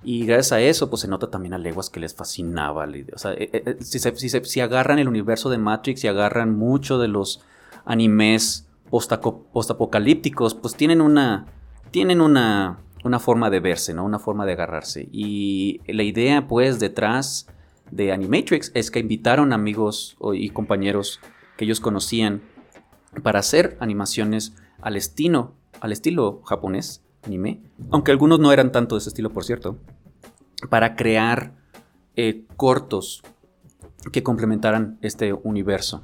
[SPEAKER 3] Y gracias a eso, pues se nota también a leguas que les fascinaba la idea. O sea, eh, si, se- si se- si agarran el universo de Matrix y agarran mucho de los animes postapocalípticos, pues tienen una. Tienen una. Una forma de verse, ¿no? Una forma de agarrarse. Y la idea, pues, detrás de Animatrix es que invitaron amigos y compañeros que ellos conocían para hacer animaciones al estilo, al estilo japonés, anime, aunque algunos no eran tanto de ese estilo, por cierto, para crear eh, cortos que complementaran este universo.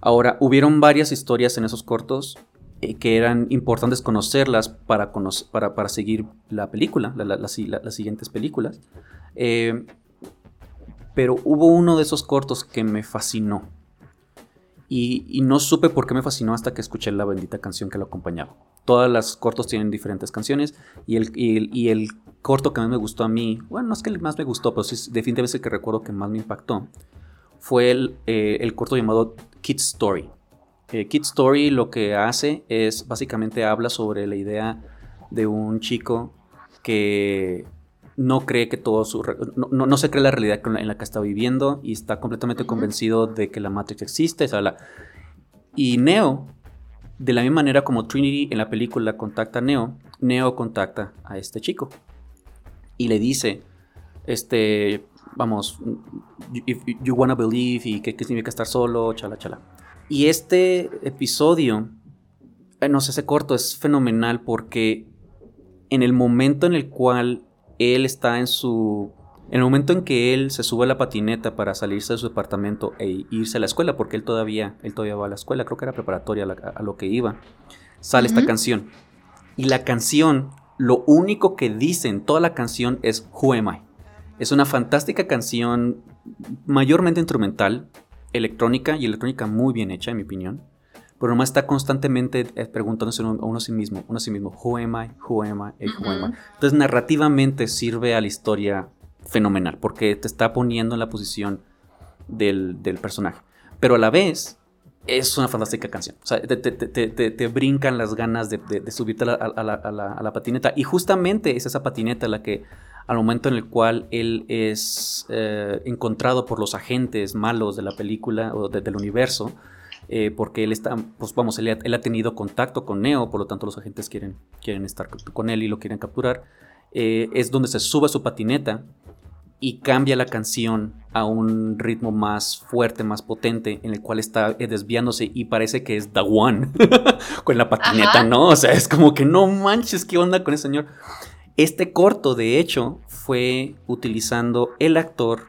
[SPEAKER 3] Ahora, hubieron varias historias en esos cortos eh, que eran importantes conocerlas para, para, para seguir la película, las siguientes películas. Eh, pero hubo uno de esos cortos que me fascinó. Y, no supe por qué me fascinó hasta que escuché la bendita canción que lo acompañaba. Todas las cortos tienen diferentes canciones y el, y el, corto que más me gustó a mí, bueno, no es que el más me gustó, pero sí es definitivamente el que recuerdo que más me impactó, fue el, eh, el corto llamado Kid Story. Eh, Kid Story lo que hace es, básicamente habla sobre la idea de un chico que no cree que todo su... No, no- no se cree la realidad en la que está viviendo y está completamente convencido de que la Matrix existe. y Neo, de la misma manera como Trinity en la película contacta a Neo, Neo contacta a este chico y le dice, este, vamos, if you wanna believe y qué, qué significa estar solo, chala, chala. Y este episodio, eh, no sé, ese corto es fenomenal porque en el momento en el cual él está en su... En el momento en que él se sube a la patineta para salirse de su departamento e irse a la escuela, porque él todavía, él todavía va a la escuela, creo que era preparatoria a, la- a lo que iba, sale esta
[SPEAKER 2] Ujú.
[SPEAKER 3] canción. Y la canción, lo único que dice en toda la canción es Who Am I? Es una fantástica canción, mayormente instrumental, electrónica y electrónica muy bien hecha, en mi opinión. Pero nomás está constantemente eh, preguntándose uno, a uno a sí mismo, uno a sí mismo, Who am I? Who am I? Who am I? Entonces, narrativamente sirve a la historia fenomenal, porque te está poniendo en la posición del, del personaje. Pero a la vez, es una fantástica canción. O sea, te, te- te- te- te brincan las ganas de, de- de subirte a la, a la- a la- a la patineta. Y justamente es esa patineta la que, al momento en el cual él es eh, encontrado por los agentes malos de la película o de- del universo, eh, porque él está, pues vamos, él, ha- él ha tenido contacto con Neo, por lo tanto los agentes quieren, quieren estar con él y lo quieren capturar, eh, es donde se sube a su patineta y cambia la canción a un ritmo más fuerte, más potente, en el cual está desviándose y parece que es The [laughs] One con la patineta,
[SPEAKER 2] Ajá.
[SPEAKER 3] ¿no? O sea, es como que no manches, ¿qué onda con ese señor? Este corto, de hecho, fue utilizando el actor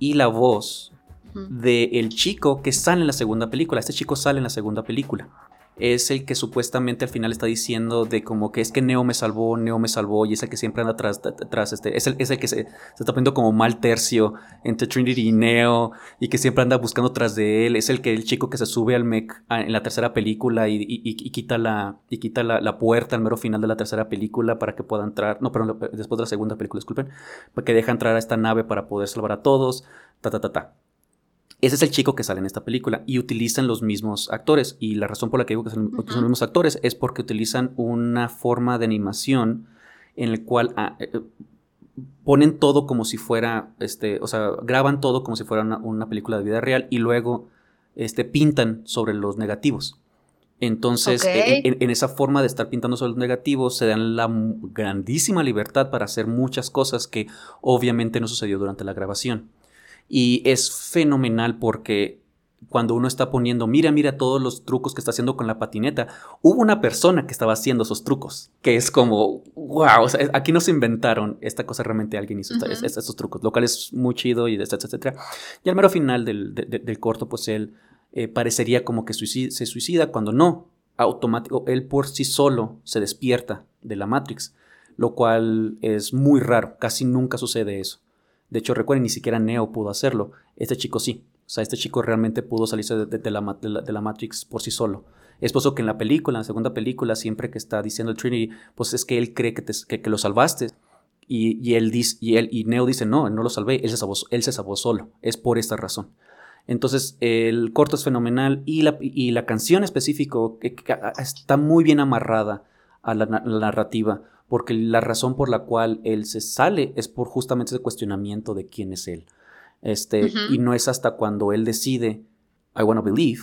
[SPEAKER 3] y la voz del chico que sale en la segunda película. Este chico sale en la segunda película. Es el que supuestamente al final está diciendo de como que es que Neo me salvó, Neo me salvó, y es el que siempre anda tras, tras este, es el, es el que se, se está poniendo como mal tercio entre Trinity y Neo, y que siempre anda buscando tras de él, es el que el chico que se sube al mech en la tercera película y, y- y- y quita, la, y quita la, la puerta al mero final de la tercera película para que pueda entrar, no, perdón, después de la segunda película, disculpen, para que deja entrar a esta nave para poder salvar a todos, ta, ta, ta, ta. Ese es el chico que sale en esta película y utilizan los mismos actores. Y la razón por la que digo que son, los mismos actores es porque utilizan una forma de animación en el cual ah, eh, ponen todo como si fuera, este, o sea, graban todo como si fuera una, una película de vida real y luego este, pintan sobre los negativos. Entonces,
[SPEAKER 2] Ok.
[SPEAKER 3] en, esa forma de estar pintando sobre los negativos, se dan la grandísima libertad para hacer muchas cosas que obviamente no sucedió durante la grabación. Y es fenomenal porque cuando uno está poniendo, mira, mira todos los trucos que está haciendo con la patineta, hubo una persona que estaba haciendo esos trucos, que es como, wow, o sea, aquí no se inventaron, esta cosa realmente alguien hizo estos trucos, lo cual es muy chido y etcétera, etcétera. Y al mero final del, de- de- del corto, pues él eh, parecería como que suicida- se suicida cuando no, automático, él por sí solo se despierta de la Matrix, lo cual es muy raro, casi nunca sucede eso. De hecho, recuerden, ni siquiera Neo pudo hacerlo. Este chico sí. O sea, este chico realmente pudo salirse de, la, la- de la Matrix por sí solo. Es por eso que en la película, en la segunda película, siempre que está diciendo el Trinity, pues es que él cree que, te- que, que lo salvaste. Y, y él dice, y, él, y Neo dice, no, no lo salvé, él se, salvó, él se salvó solo. Es por esta razón. Entonces, el corto es fenomenal y la, y la canción específico que- que- que está muy bien amarrada a la narrativa, porque la razón por la cual él se sale es por justamente ese cuestionamiento de quién es él. Este. Y no es hasta cuando él decide, I wanna believe,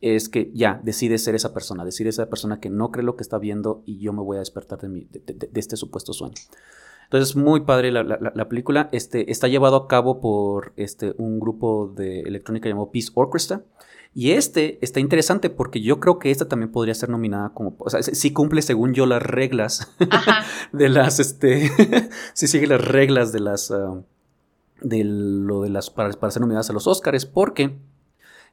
[SPEAKER 3] es que ya decide ser esa persona, decide esa persona que no cree lo que está viendo y yo me voy a despertar de, mi- de- de- de este supuesto sueño. Entonces, muy padre la, la- la película. Este, está llevado a cabo por este, un grupo de electrónica llamado Peace Orchestra. Y este está interesante porque yo creo que esta también podría ser nominada como. O sea, sí cumple, según yo, las reglas
[SPEAKER 2] Ajá. [laughs]
[SPEAKER 3] de las. Este, [laughs] sí sigue las reglas de las. ah, de lo de las. Para, para ser nominadas a los Oscars. Porque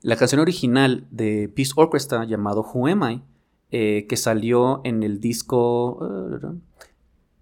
[SPEAKER 3] la canción original de Peace Orchestra llamado Who Am I? eh, que salió en el disco.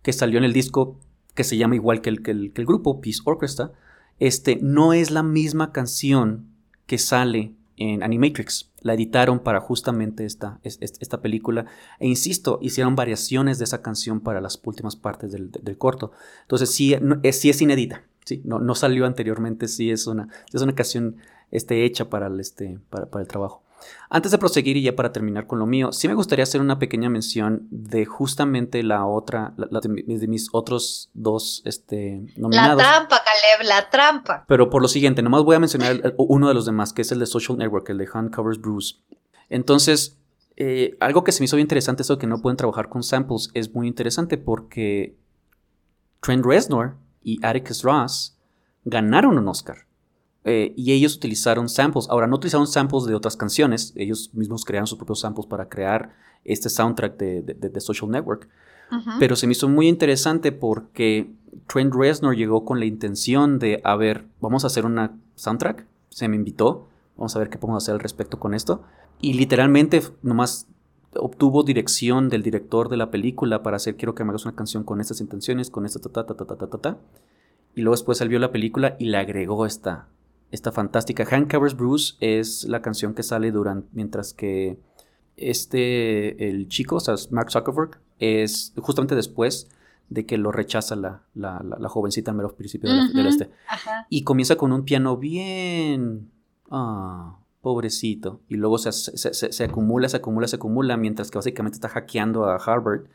[SPEAKER 3] que salió en el disco que se llama igual que el, que el, que el grupo, Peace Orchestra, este, no es la misma canción que sale en Animatrix. La editaron para justamente esta, es- es- esta película. E insisto, hicieron variaciones de esa canción para las últimas partes del, corto. Entonces sí, es, sí es inédita. Sí, no, no salió anteriormente, sí es una, es una canción este, hecha para este, para, para el trabajo. Antes de proseguir y ya para terminar con lo mío, sí me gustaría hacer una pequeña mención de justamente la otra, la- la de, mi- de mis otros dos este,
[SPEAKER 2] La
[SPEAKER 3] nominados.
[SPEAKER 2] trampa, Caleb, la trampa.
[SPEAKER 3] Pero por lo siguiente, nomás voy a mencionar el- el- uno de los demás, que es el de Social Network, el de Hand Covers Bruce. Entonces, eh, algo que se me hizo bien interesante, eso de que no pueden trabajar con samples, es muy interesante porque Trent Reznor y Atticus Ross ganaron un Oscar. Eh, y ellos utilizaron samples. Ahora, no utilizaron samples de otras canciones, ellos mismos crearon sus propios samples para crear este soundtrack de, de- Social Network. Pero se me hizo muy interesante porque Trent Reznor llegó con la intención de, a ver, vamos a hacer una soundtrack. Se me invitó. Vamos a ver qué podemos hacer al respecto con esto. Y literalmente nomás obtuvo dirección del director de la película para hacer, quiero que me hagas una canción con estas intenciones, con esta ta ta ta ta ta ta ta. ta". Y luego después él vio la película y le agregó esta, esta fantástica. Hand Covers Bruce es la canción que sale durante, mientras que este, el chico, o sea, Mark Zuckerberg, es justamente después de que lo rechaza la, la, la- la jovencita al mero principio la- del este.
[SPEAKER 2] Ajá.
[SPEAKER 3] Y comienza con un piano bien... Ah, pobrecito. Y luego se, se- se- se acumula, se acumula, se acumula, mientras que básicamente está hackeando a Harvard,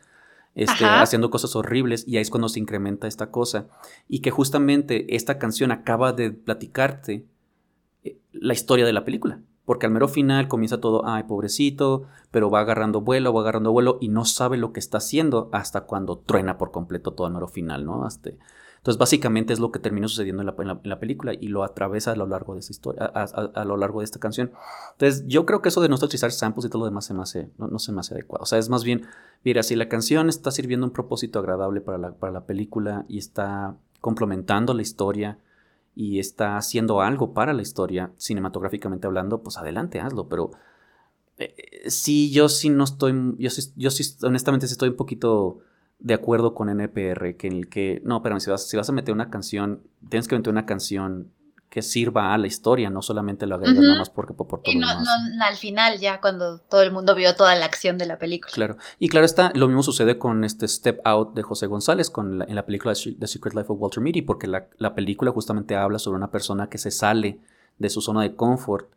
[SPEAKER 3] este, haciendo cosas horribles, y ahí es cuando se incrementa esta cosa. Y que justamente esta canción acaba de platicarte eh, la historia de la película. Porque al mero final comienza todo, ay, pobrecito, pero va agarrando vuelo, va agarrando vuelo y no sabe lo que está haciendo hasta cuando truena por completo todo al mero final, ¿no? Hasta- entonces, básicamente es lo que terminó sucediendo en la, película y lo atraviesa a lo largo de esa historia, a lo largo de esta canción. Entonces, yo creo que eso de no utilizar samples y todo lo demás se me hace, no, no se me hace adecuado. O sea, es más bien, mira, si la canción está sirviendo un propósito agradable para la, para la película y está complementando la historia y está haciendo algo para la historia, cinematográficamente hablando, pues adelante, hazlo, pero eh, eh, sí, yo sí no estoy, yo sí, yo sí, honestamente sí estoy un poquito de acuerdo con NPR, que en el que, no, pero si vas, si vas a meter una canción, tienes que meter una canción que sirva a la historia, no solamente lo agregas nada más porque por, por todo
[SPEAKER 2] Y
[SPEAKER 3] lo
[SPEAKER 2] no,
[SPEAKER 3] demás.
[SPEAKER 2] no al final, ya cuando todo el mundo vio toda la acción de la película.
[SPEAKER 3] Claro. Y claro está, lo mismo sucede con este Step Out de José González con la- en la película The Secret Life of Walter Mitty, porque la, la película justamente habla sobre una persona que se sale de su zona de confort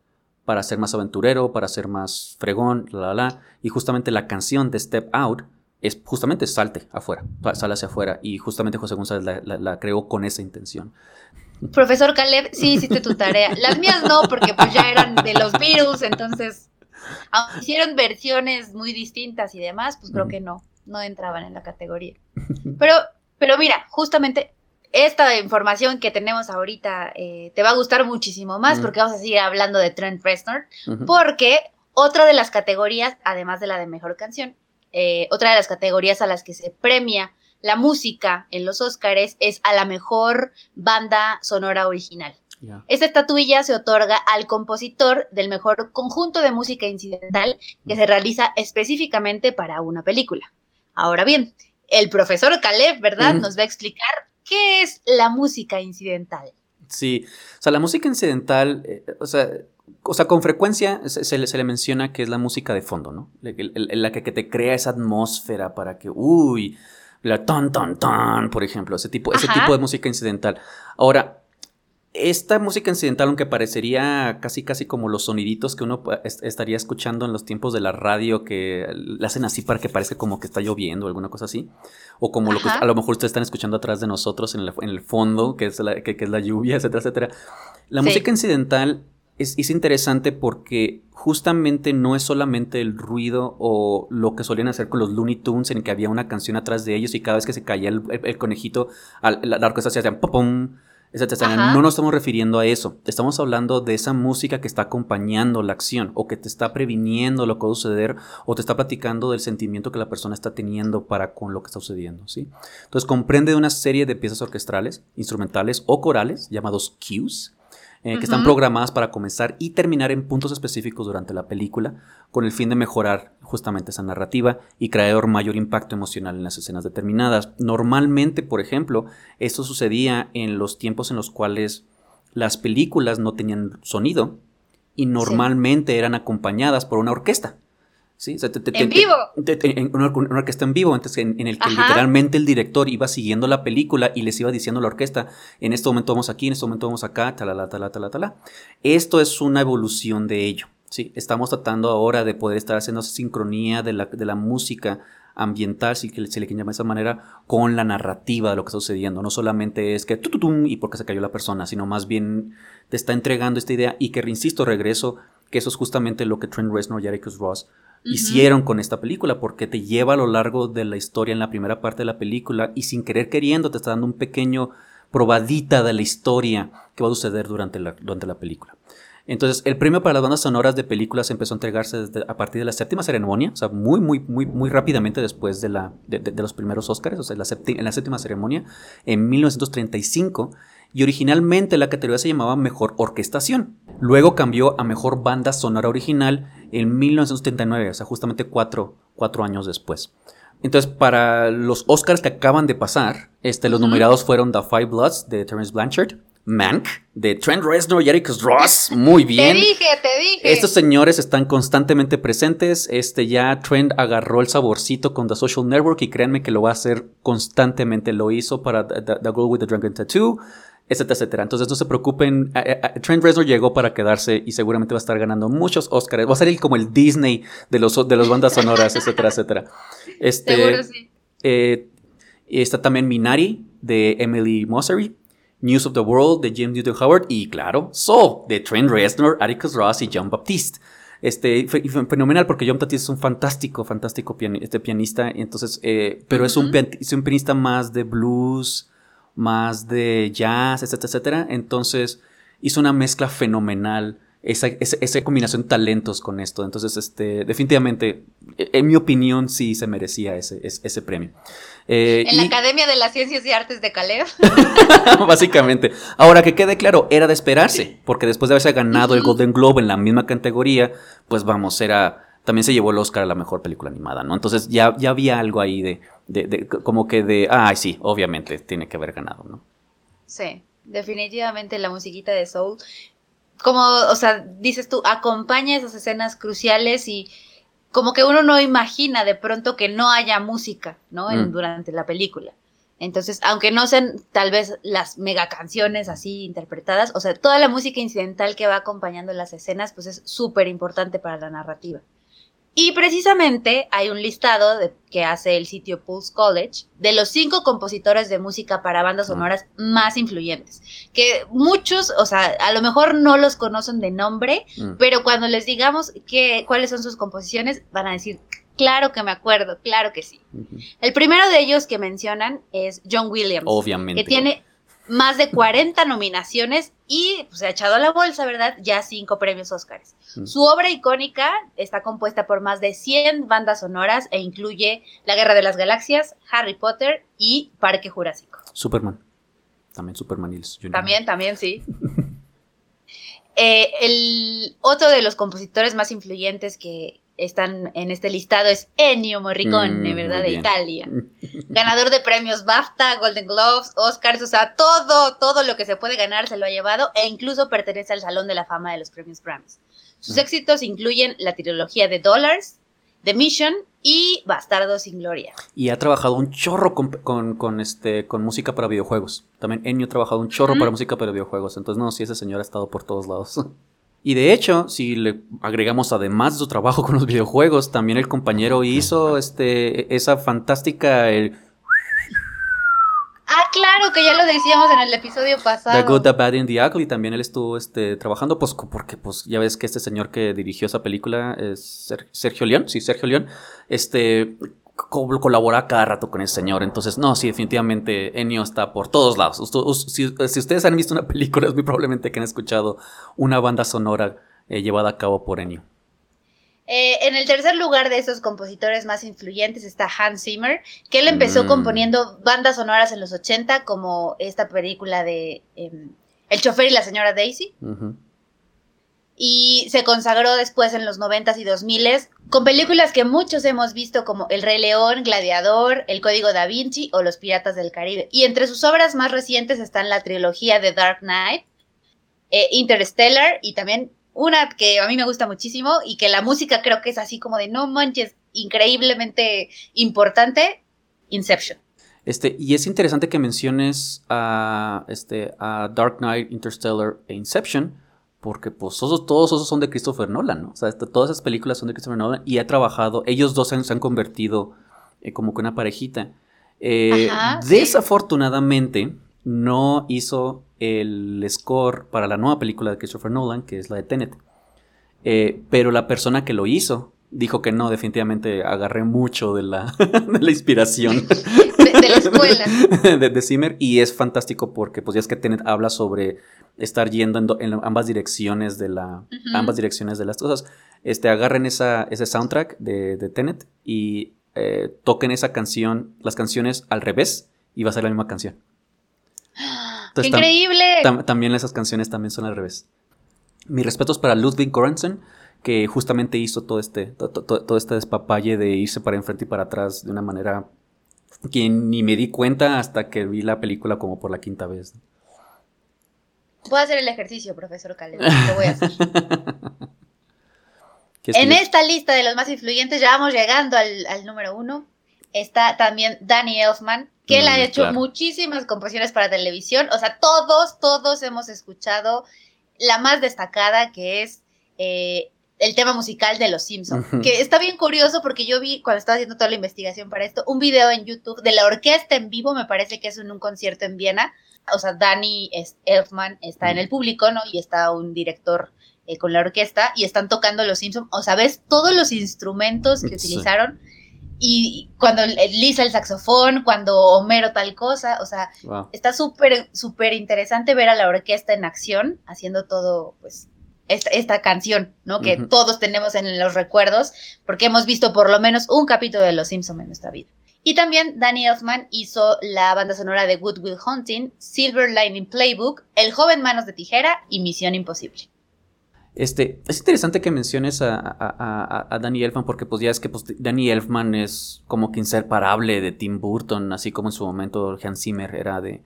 [SPEAKER 3] para ser más aventurero, para ser más fregón, la, la, la. Y justamente la canción de Step Out es justamente salte afuera, sale hacia afuera. Y justamente José González la, la- la creó con esa intención.
[SPEAKER 2] Profesor Caleb, sí hiciste tu tarea. Las mías no, porque pues ya eran de los Beatles, entonces, aunque hicieron versiones muy distintas y demás, pues creo que no, no entraban en la categoría. Pero, pero mira, justamente esta información que tenemos ahorita eh, te va a gustar muchísimo más porque vamos a seguir hablando de Trent Reznor, porque otra de las categorías, además de la de mejor canción, eh, otra de las categorías a las que se premia la música en los Óscares es a la mejor banda sonora original.
[SPEAKER 3] Ya.
[SPEAKER 2] Esta estatuilla se otorga al compositor del mejor conjunto de música incidental que se realiza específicamente para una película. Ahora bien, el profesor Caleb, ¿verdad? Nos va a explicar qué es la música incidental.
[SPEAKER 3] Sí, o sea, la música incidental, eh, o sea, o sea, con frecuencia se, se le, se le menciona que es la música de fondo, ¿no? La, la que, que te crea esa atmósfera para que, uy, la ton, ton, ton, por ejemplo, ese tipo, ese tipo de música incidental. Ahora, esta música incidental, aunque parecería casi, casi como los soniditos que uno est- estaría escuchando en los tiempos de la radio, que le hacen así para que parezca como que está lloviendo o alguna cosa así, o como lo que a lo mejor ustedes están escuchando atrás de nosotros en el, en el fondo, que es, la, que, que es la lluvia, etcétera, etcétera. La
[SPEAKER 2] Sí.
[SPEAKER 3] música incidental es, es interesante porque justamente no es solamente el ruido o lo que solían hacer con los Looney Tunes, en que había una canción atrás de ellos y cada vez que se caía el, el- el conejito, al- la, la orquesta se hacía pum. No nos estamos refiriendo a eso. Estamos hablando de esa música que está acompañando la acción o que te está previniendo lo que va a suceder o te está platicando del sentimiento que la persona está teniendo para con lo que está sucediendo, ¿sí? Entonces comprende una serie de piezas orquestrales, instrumentales o corales llamados cues. Eh, que están programadas para comenzar y terminar en puntos específicos durante la película, con el fin de mejorar justamente esa narrativa y crear mayor impacto emocional en las escenas determinadas. Normalmente, por ejemplo, esto sucedía en los tiempos en los cuales las películas no tenían sonido y normalmente eran acompañadas por una orquesta. ¿Sí? O sea, te- te-
[SPEAKER 2] ¡En
[SPEAKER 3] te-
[SPEAKER 2] vivo!
[SPEAKER 3] en una, una orquesta en vivo, entonces en, en el que
[SPEAKER 2] Ajá.
[SPEAKER 3] literalmente el director iba siguiendo la película y les iba diciendo a la orquesta, en este momento vamos aquí, en este momento vamos acá, talala, talala, talala. Esto es una evolución de ello. ¿sí? Estamos tratando ahora de poder estar haciendo esa sincronía de la, de la música ambiental, si se le llamar de esa manera, con la narrativa de lo que está sucediendo. No solamente es que tututum y porque se cayó la persona, sino más bien te está entregando esta idea y que, insisto, regreso, que eso es justamente lo que Trent Reznor y Atticus Ross hicieron con esta película, porque te lleva a lo largo de la historia en la primera parte de la película y sin querer queriendo te está dando un pequeño probadita de la historia que va a suceder durante la, durante la película. Entonces, el premio para las bandas sonoras de películas empezó a entregarse desde- a partir de la séptima ceremonia, o sea, muy, muy, muy, muy rápidamente después de, la, de, los primeros Oscars, o sea, la en la séptima ceremonia, en 1935, y originalmente la categoría se llamaba Mejor Orquestación. Luego cambió a Mejor Banda Sonora Original en 1979, o sea, justamente cuatro, cuatro años después. Entonces, para los Oscars que acaban de pasar, este, los
[SPEAKER 2] Ujú.
[SPEAKER 3] nominados fueron The Five Bloods de Terence Blanchard, Mank de Trent Reznor y Atticus Ross, muy [laughs] bien.
[SPEAKER 2] Te dije, te dije.
[SPEAKER 3] Estos señores están constantemente presentes. Este ya Trent agarró el saborcito con The Social Network y créanme que lo va a hacer constantemente. Lo hizo para The, The- The Girl with the Drunken Tattoo, etcétera, etcétera. Entonces no se preocupen. Trent Reznor llegó para quedarse y seguramente va a estar ganando muchos Oscars. Va a ser el, como el Disney de los de las bandas sonoras, etcétera, etcétera. [laughs] Este,
[SPEAKER 2] Seguro sí.
[SPEAKER 3] eh, está también Minari de Emily Mosseri. News of the World de James Newton Howard y claro, Soul de Trent Reznor, Atticus Ross y John Baptiste. Este, fe- fe- fenomenal porque John Baptiste es un fantástico, fantástico este pianista, entonces, eh, pero un, es un pianista más de blues, más de jazz, etcétera, etcétera. Entonces, hizo una mezcla fenomenal, esa, esa, esa combinación de talentos con esto. Entonces, este, definitivamente, e- en mi opinión, sí se merecía ese, ese, ese premio. Eh,
[SPEAKER 2] En la
[SPEAKER 3] y-
[SPEAKER 2] Academia de las Ciencias y Artes de Caleb. [laughs]
[SPEAKER 3] Básicamente. Ahora que quede claro, era de esperarse, porque después de haberse ganado el. Golden Globe en la misma categoría, pues vamos, era. También se llevó el Oscar a la mejor película animada, ¿no? Entonces ya, ya había algo ahí de, de, de- como que de, ay, sí, obviamente tiene que haber ganado, ¿no?
[SPEAKER 2] Sí, definitivamente la musiquita de Soul. Como, o sea, dices tú, acompaña esas escenas cruciales y como que uno no imagina de pronto que no haya música, ¿no? En-
[SPEAKER 3] Mm.
[SPEAKER 2] durante la película. Entonces, aunque no sean tal vez las mega canciones así interpretadas, o sea, toda la música incidental que va acompañando las escenas, pues es súper importante para la narrativa. Y precisamente hay un listado de- que hace el sitio Pulse College de los cinco compositores de música para bandas sonoras más influyentes. Que muchos, o sea, a lo mejor no los conocen de nombre,
[SPEAKER 3] Mm.
[SPEAKER 2] pero cuando les digamos que, cuáles son sus composiciones, van a decir, claro que me acuerdo, claro que sí. El primero de ellos que mencionan es John Williams,
[SPEAKER 3] Obviamente.
[SPEAKER 2] que tiene más de 40 nominaciones y pues, se ha echado a la bolsa, ¿verdad? Ya cinco premios Óscares.
[SPEAKER 3] Mm.
[SPEAKER 2] Su obra icónica está compuesta por más de 100 bandas sonoras e incluye La Guerra de las Galaxias, Harry Potter y Parque Jurásico.
[SPEAKER 3] Superman. También Superman Jr.
[SPEAKER 2] También, también, sí. [laughs] Eh, el otro de los compositores más influyentes que están en este listado es Ennio Morricone,
[SPEAKER 3] Mm,
[SPEAKER 2] ¿verdad? De. Italia. [laughs] Ganador de premios BAFTA, Golden Globes, Oscars, o sea, todo, todo lo que se puede ganar se lo ha llevado e incluso pertenece al Salón de la Fama de los premios Grammys. Sus
[SPEAKER 3] Mm.
[SPEAKER 2] éxitos incluyen la trilogía de Dollars, The Mission y Bastardo sin Gloria.
[SPEAKER 3] Y ha trabajado un chorro con, con, con, este, con música para videojuegos. También Ennio ha trabajado un chorro para música para videojuegos. Entonces, no, sí, ese señor ha estado por todos lados. [laughs] Y de hecho, si le agregamos además de su trabajo con los videojuegos, también el compañero hizo este, esa fantástica el,
[SPEAKER 2] Ah, claro, que ya lo decíamos en el episodio pasado.
[SPEAKER 3] The Good, The Bad and The Ugly. También él estuvo este, trabajando, pues, porque pues ya ves que este señor que dirigió esa película es Ser- Sergio León. Sí, Sergio León. Este co- colabora cada rato con ese señor. Entonces, no, sí, definitivamente Ennio está por todos lados. Si, si ustedes han visto una [laughs] película, es muy probablemente que han escuchado una banda sonora eh, llevada a cabo por Ennio.
[SPEAKER 2] Eh, en el tercer lugar de esos compositores más influyentes está Hans Zimmer, que él empezó
[SPEAKER 3] Mm.
[SPEAKER 2] componiendo bandas sonoras en los 80, como esta película de em, El chofer y la señora Daisy. Y se consagró después en los 90s y 2000s con películas que muchos hemos visto como El Rey León, Gladiador, El Código da Vinci o Los Piratas del Caribe. Y entre sus obras más recientes están la trilogía de Dark Knight, eh, Interstellar y también una que a mí me gusta muchísimo y que la música creo que es así como de no manches, increíblemente importante, Inception.
[SPEAKER 3] Este, y es interesante que menciones a, este, a Dark Knight, Interstellar e Inception, porque pues esos- todos esos son de Christopher Nolan, ¿no? O sea, este- todas esas películas son de Christopher Nolan y ha trabajado, ellos dos se han, se han convertido eh, como que una parejita. Eh,
[SPEAKER 2] Ajá,
[SPEAKER 3] desafortunadamente, no hizo el score para la nueva película de Christopher Nolan, que es la de Tenet. Eh, pero la persona que lo hizo dijo que no, definitivamente agarré mucho de la, [laughs] de la inspiración [laughs]
[SPEAKER 2] escuela. [laughs]
[SPEAKER 3] de, de Zimmer y es fantástico porque pues ya es que Tenet habla sobre estar yendo en, do- en ambas direcciones de la ambas direcciones de las cosas este agarren esa ese soundtrack de, de Tenet y eh, toquen esa canción las canciones al revés y va a ser la misma canción [gasps]
[SPEAKER 2] ¡Qué
[SPEAKER 3] tam-
[SPEAKER 2] increíble!
[SPEAKER 3] tam- también esas canciones también son al revés mis respetos para Ludwig Göransson que justamente hizo todo este to- to- to- todo este despapalle de irse para enfrente y para atrás de una manera que ni me di cuenta hasta que vi la película como por la quinta vez.
[SPEAKER 2] Voy a hacer el ejercicio, profesor Caleb. Lo voy a hacer. [laughs] En esta lista de los más influyentes, ya vamos llegando al, al número uno, está también Danny Elfman, que él ha
[SPEAKER 3] Mm,
[SPEAKER 2] hecho
[SPEAKER 3] claro.
[SPEAKER 2] muchísimas composiciones para televisión. O sea, todos, todos hemos escuchado la más destacada, que es eh, el tema musical de Los Simpsons. Que está bien curioso porque yo vi, cuando estaba haciendo toda la investigación para esto, un video en YouTube de la orquesta en vivo, me parece que es en un concierto en Viena. O sea, Danny Elfman está en el público, ¿no? Y está un director eh, con la orquesta y están tocando los Simpsons. O sea, ves todos los instrumentos que
[SPEAKER 3] Sí.
[SPEAKER 2] utilizaron. Y cuando Lisa el saxofón, cuando Homero tal cosa, o sea,
[SPEAKER 3] Wow.
[SPEAKER 2] está súper, súper interesante ver a la orquesta en acción haciendo todo, pues, esta, esta canción, ¿no? Que todos tenemos en los recuerdos, porque hemos visto por lo menos un capítulo de Los Simpsons en nuestra vida. Y también Danny Elfman hizo la banda sonora de Good Will Hunting, Silver Lining Playbook, El joven manos de tijera y Misión Imposible.
[SPEAKER 3] Este, es interesante que menciones a, a, a- a Danny Elfman porque pues ya es que pues, Danny Elfman es como que inseparable de Tim Burton, así como en su momento Hans Zimmer era de,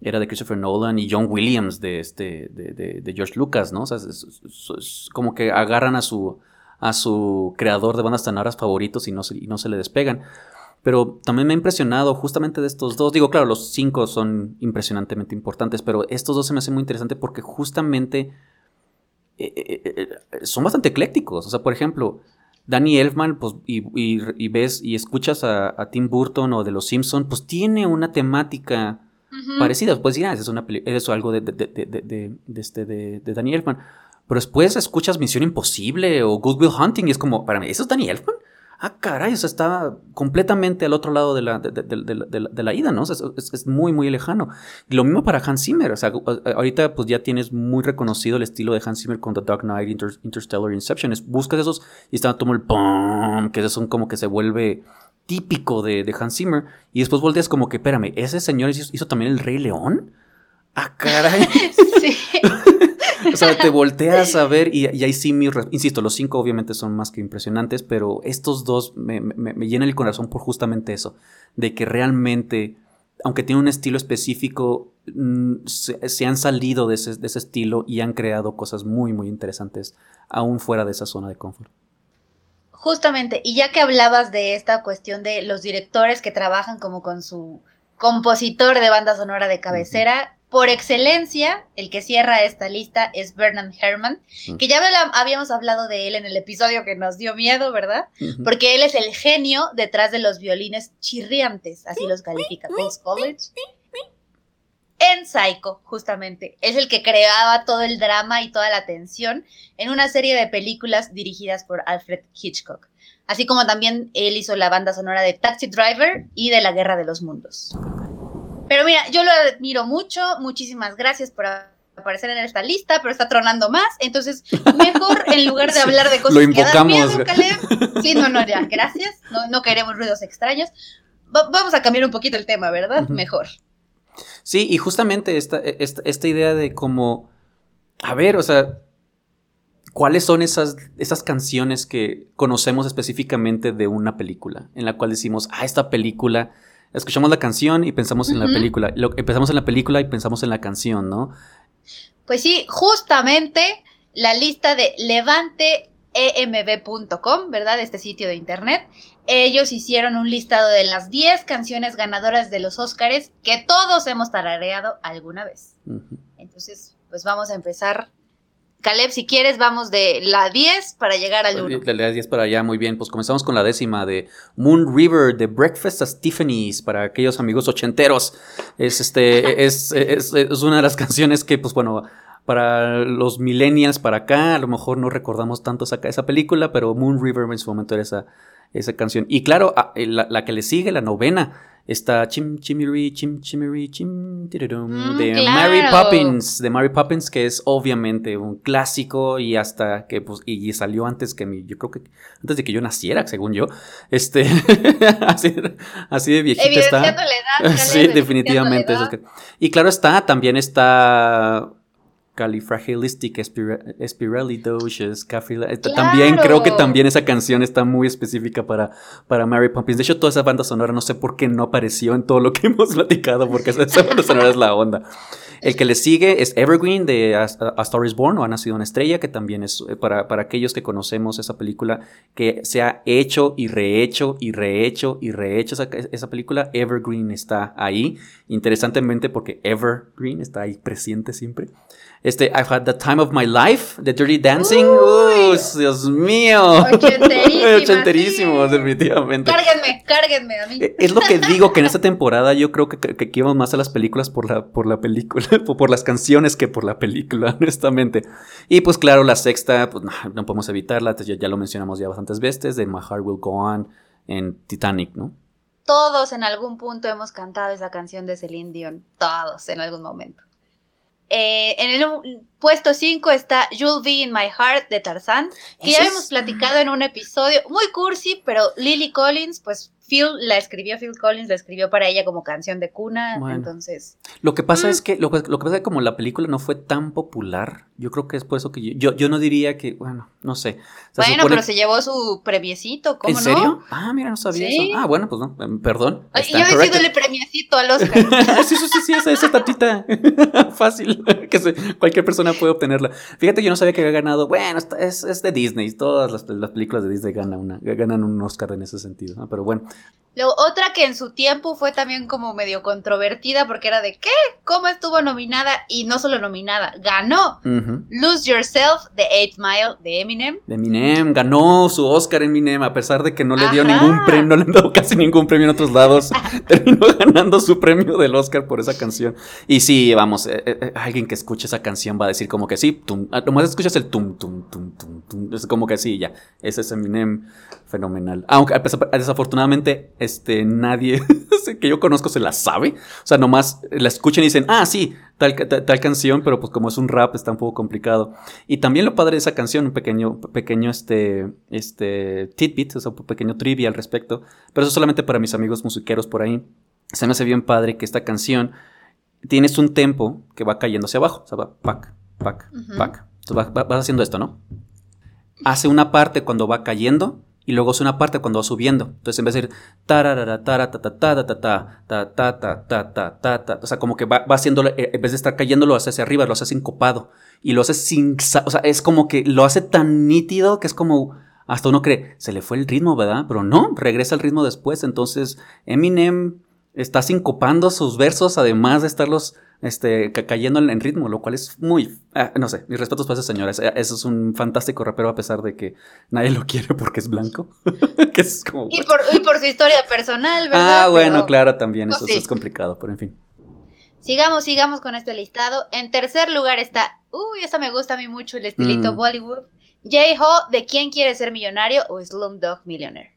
[SPEAKER 3] era de Christopher Nolan y John Williams de, este, de, de- George Lucas, ¿no? O sea, es, como que agarran a su, a su creador de bandas sonoras favoritos y no se, y no se le despegan. Pero también me ha impresionado justamente de estos dos. Digo, claro, los cinco son impresionantemente importantes, pero estos dos se me hacen muy interesantes porque justamente eh, eh, eh, son bastante eclécticos. O sea, por ejemplo, Danny Elfman, pues, y, y- y ves y escuchas a, a Tim Burton o de Los Simpson, pues tiene una temática Parecidas. Pues ya, es una peli- es algo de, de, de, de, este, de, de Danny Elfman. Pero después escuchas Misión Imposible o Good Will Hunting y es como, para mí, ¿eso es Danny Elfman? Ah, caray, o sea, está completamente al otro lado de la, la- la- ida, ¿no? O sea, es, es- muy, muy lejano. Y lo mismo para Hans Zimmer. O sea, a- ahorita pues ya tienes muy reconocido el estilo de Hans Zimmer con The Dark Knight, Inter- Interstellar, Inception. Es- buscas esos y está todo el pum, que son como que se vuelve típico de, de Hans Zimmer. Y después volteas como que, espérame, ¿ese señor hizo, hizo también el Rey León? Ah, caray. [laughs]
[SPEAKER 2] Sí. [laughs]
[SPEAKER 3] O sea, te volteas a ver y, y ahí sí, mi insisto, los cinco obviamente son más que impresionantes, pero estos dos me, me, me llenan el corazón por justamente eso, de que realmente, aunque tienen un estilo específico, mm, se, se han salido de ese, de ese estilo y han creado cosas muy, muy interesantes, aún fuera de esa zona de confort.
[SPEAKER 2] Justamente, y ya que hablabas de esta cuestión de los directores que trabajan como con su compositor de banda sonora de cabecera, por excelencia, el que cierra esta lista es Bernard Herrmann, que ya habíamos hablado de él en el episodio que nos dio miedo, ¿verdad? Porque él es el genio detrás de los violines chirriantes, así los califica Coles College. En Psycho, justamente. Es el que creaba todo el drama y toda la tensión en una serie de películas dirigidas por Alfred Hitchcock. Así como también él hizo la banda sonora de Taxi Driver y de La Guerra de los Mundos. Pero mira, yo lo admiro mucho. Muchísimas gracias por aparecer en esta lista, pero está tronando más. Entonces, mejor [laughs] en lugar de hablar de cosas
[SPEAKER 3] lo
[SPEAKER 2] que dan
[SPEAKER 3] invocamos.
[SPEAKER 2] miedo, Caleb, Sí, no, no, ya, gracias. No, no queremos ruidos extraños. Va- vamos a cambiar un poquito el tema, ¿verdad? Mejor.
[SPEAKER 3] Sí, y justamente esta, esta, esta idea de como, a ver, o sea, ¿cuáles son esas, esas canciones que conocemos específicamente de una película? En la cual decimos, ah, esta película, escuchamos la canción y pensamos en la película, lo, empezamos en la película y pensamos en la canción, ¿no?
[SPEAKER 2] Pues sí, justamente la lista de levanteemb.com, ¿verdad? Este sitio de internet. Ellos hicieron un listado de las 10 canciones ganadoras de los Óscares que todos hemos tarareado alguna vez. Entonces, pues vamos a empezar. Caleb, si quieres, vamos de la 10 para llegar al 1.
[SPEAKER 3] De las 10 para allá, muy bien. Pues comenzamos con la décima de Moon River, de Breakfast at Tiffany's, para aquellos amigos ochenteros. Es, este, es, es, es una de las [laughs] canciones que, pues bueno, para los millennials para acá, a lo mejor no recordamos tanto esa, esa película, pero Moon River en su momento era esa, esa canción. Y claro, a- eh, la, la que le sigue, la novena, está Chim Chimiri, Chim Chimiri, Chim Tirirum,
[SPEAKER 2] Mm,
[SPEAKER 3] de
[SPEAKER 2] claro.
[SPEAKER 3] Mary Poppins, de Mary Poppins, que es obviamente un clásico y hasta que, pues, y, y salió antes que mi, yo creo que antes de que yo naciera, según yo, este, [laughs] así, así de viejita está.
[SPEAKER 2] La edad. [laughs]
[SPEAKER 3] Sí, definitivamente.
[SPEAKER 2] la edad.
[SPEAKER 3] Y claro está, también está Califragilistic Espiralidosis. cafila- esta- También
[SPEAKER 2] ¡Claro!
[SPEAKER 3] creo que también esa canción está muy específica para, para Mary Poppins. De hecho, toda esa banda sonora no sé por qué no apareció en todo lo que [laughs] hemos platicado, porque esa, esa banda sonora es la onda. El que le sigue es Evergreen de A, A Star is Born o Ha nacido una estrella, que también es eh, para, para aquellos que conocemos esa película, que se ha hecho y rehecho y rehecho y rehecho esa, esa película. Evergreen está ahí, interesantemente porque Evergreen está ahí presente siempre. Este, I've had the time of my life, The Dirty Dancing.
[SPEAKER 2] Uy.
[SPEAKER 3] Uy, Dios mío. [laughs] Ochenterísimo,
[SPEAKER 2] sí.
[SPEAKER 3] definitivamente.
[SPEAKER 2] Cárguenme, cárguenme a mí.
[SPEAKER 3] Eh, Es lo que digo que en esta temporada yo creo que, que, que íbamos más a las películas por la, por la película, [laughs] por las canciones que por la película, [laughs] honestamente. Y pues claro, la sexta, pues no, no podemos evitarla, ya, ya lo mencionamos ya bastantes veces, de My Heart Will Go On en Titanic, ¿no?
[SPEAKER 2] Todos en algún punto hemos cantado esa canción de Celine Dion. Todos en algún momento. Eh, en el puesto 5 está You'll Be in My Heart de Tarzán, que ya
[SPEAKER 3] es-
[SPEAKER 2] habíamos platicado en un episodio muy cursi, pero Lily Collins, pues Phil la escribió, Phil Collins la escribió para ella como canción de cuna,
[SPEAKER 3] Bueno.
[SPEAKER 2] entonces
[SPEAKER 3] Lo que pasa
[SPEAKER 2] Mm.
[SPEAKER 3] es que lo, lo que pasa es que como la película no fue tan popular, yo creo que es por eso que yo, yo, yo no diría que, bueno, no sé. Se
[SPEAKER 2] bueno,
[SPEAKER 3] supone-
[SPEAKER 2] pero se llevó su premiecito, ¿cómo
[SPEAKER 3] ¿En serio?
[SPEAKER 2] no?
[SPEAKER 3] Ah, mira, no sabía
[SPEAKER 2] Sí.
[SPEAKER 3] eso. Ah, bueno, pues no, em, perdón.
[SPEAKER 2] Ay, yo he sido el premiecito al Oscar. [laughs]
[SPEAKER 3] sí, sí, sí, sí, esa, esa tatita. [laughs] Fácil. Que se- cualquier persona puede obtenerla. Fíjate, yo no sabía que había ganado. Bueno, es, es de Disney. Todas las, las películas de Disney ganan, una, ganan un Oscar en ese sentido. ¿no? Pero bueno,
[SPEAKER 2] Luego, otra que en su tiempo fue también como medio controvertida porque era de ¿qué? ¿Cómo estuvo nominada? Y no solo nominada, ganó. Lose Yourself, The Eighth Mile, de Eminem.
[SPEAKER 3] De Eminem, ganó su Oscar Eminem, a pesar de que no le dio
[SPEAKER 2] Ajá.
[SPEAKER 3] ningún premio, no le han dado casi ningún premio en otros lados, [laughs] terminó ganando su premio del Oscar por esa canción. Y sí, vamos, eh, eh, alguien que escuche esa canción va a decir como que sí, tum, ah, nomás escuchas el tum, tum, tum, tum, tum, es como que sí, ya, ese es Eminem fenomenal. Aunque desafortunadamente, este, nadie [laughs] que yo conozco se la sabe, o sea, nomás la escuchan y dicen, ah, sí, tal, tal, tal canción, pero pues como es un rap está un poco complicado. Y también lo padre de esa canción, un pequeño, pequeño este, este tidbit, o sea, un pequeño trivia al respecto, pero eso solamente para mis amigos musiqueros por ahí. Se me hace bien padre que esta canción tienes un tempo que va cayendo hacia abajo, o sea, va pac, pac,
[SPEAKER 2] Ujú.
[SPEAKER 3] pac. Entonces va- va- vas haciendo esto, ¿no? Hace una parte cuando va cayendo y luego es una parte cuando va subiendo. Entonces en vez de ir tararara, tarata, ta ta ta ta ta o sea, como que va, va haciendo, en vez de estar cayendo, lo hace hacia arriba, lo hace sincopado y lo hace sin, o sea, es como que lo hace tan nítido que es como, hasta uno cree, se le fue el ritmo, ¿verdad? Pero no, regresa el ritmo después, entonces Eminem está sincopando sus versos, además de estarlos este, ca- cayendo en, ritmo, lo cual es muy, ah, no sé, mis respetos para ese señor. Ese, ese es un fantástico rapero a pesar de que nadie lo quiere porque es blanco. [laughs] que es como...
[SPEAKER 2] Y por, y por su historia personal, ¿verdad?
[SPEAKER 3] Ah, bueno,
[SPEAKER 2] Pero
[SPEAKER 3] claro, también,
[SPEAKER 2] pues
[SPEAKER 3] eso
[SPEAKER 2] sí.
[SPEAKER 3] es complicado, pero en fin.
[SPEAKER 2] Sigamos, sigamos con este listado. En tercer lugar está, uy, esta me gusta a mí mucho, el estilito
[SPEAKER 3] Mm.
[SPEAKER 2] Bollywood. J-Ho, de ¿Quién quiere ser millonario? o Slumdog Millionaire.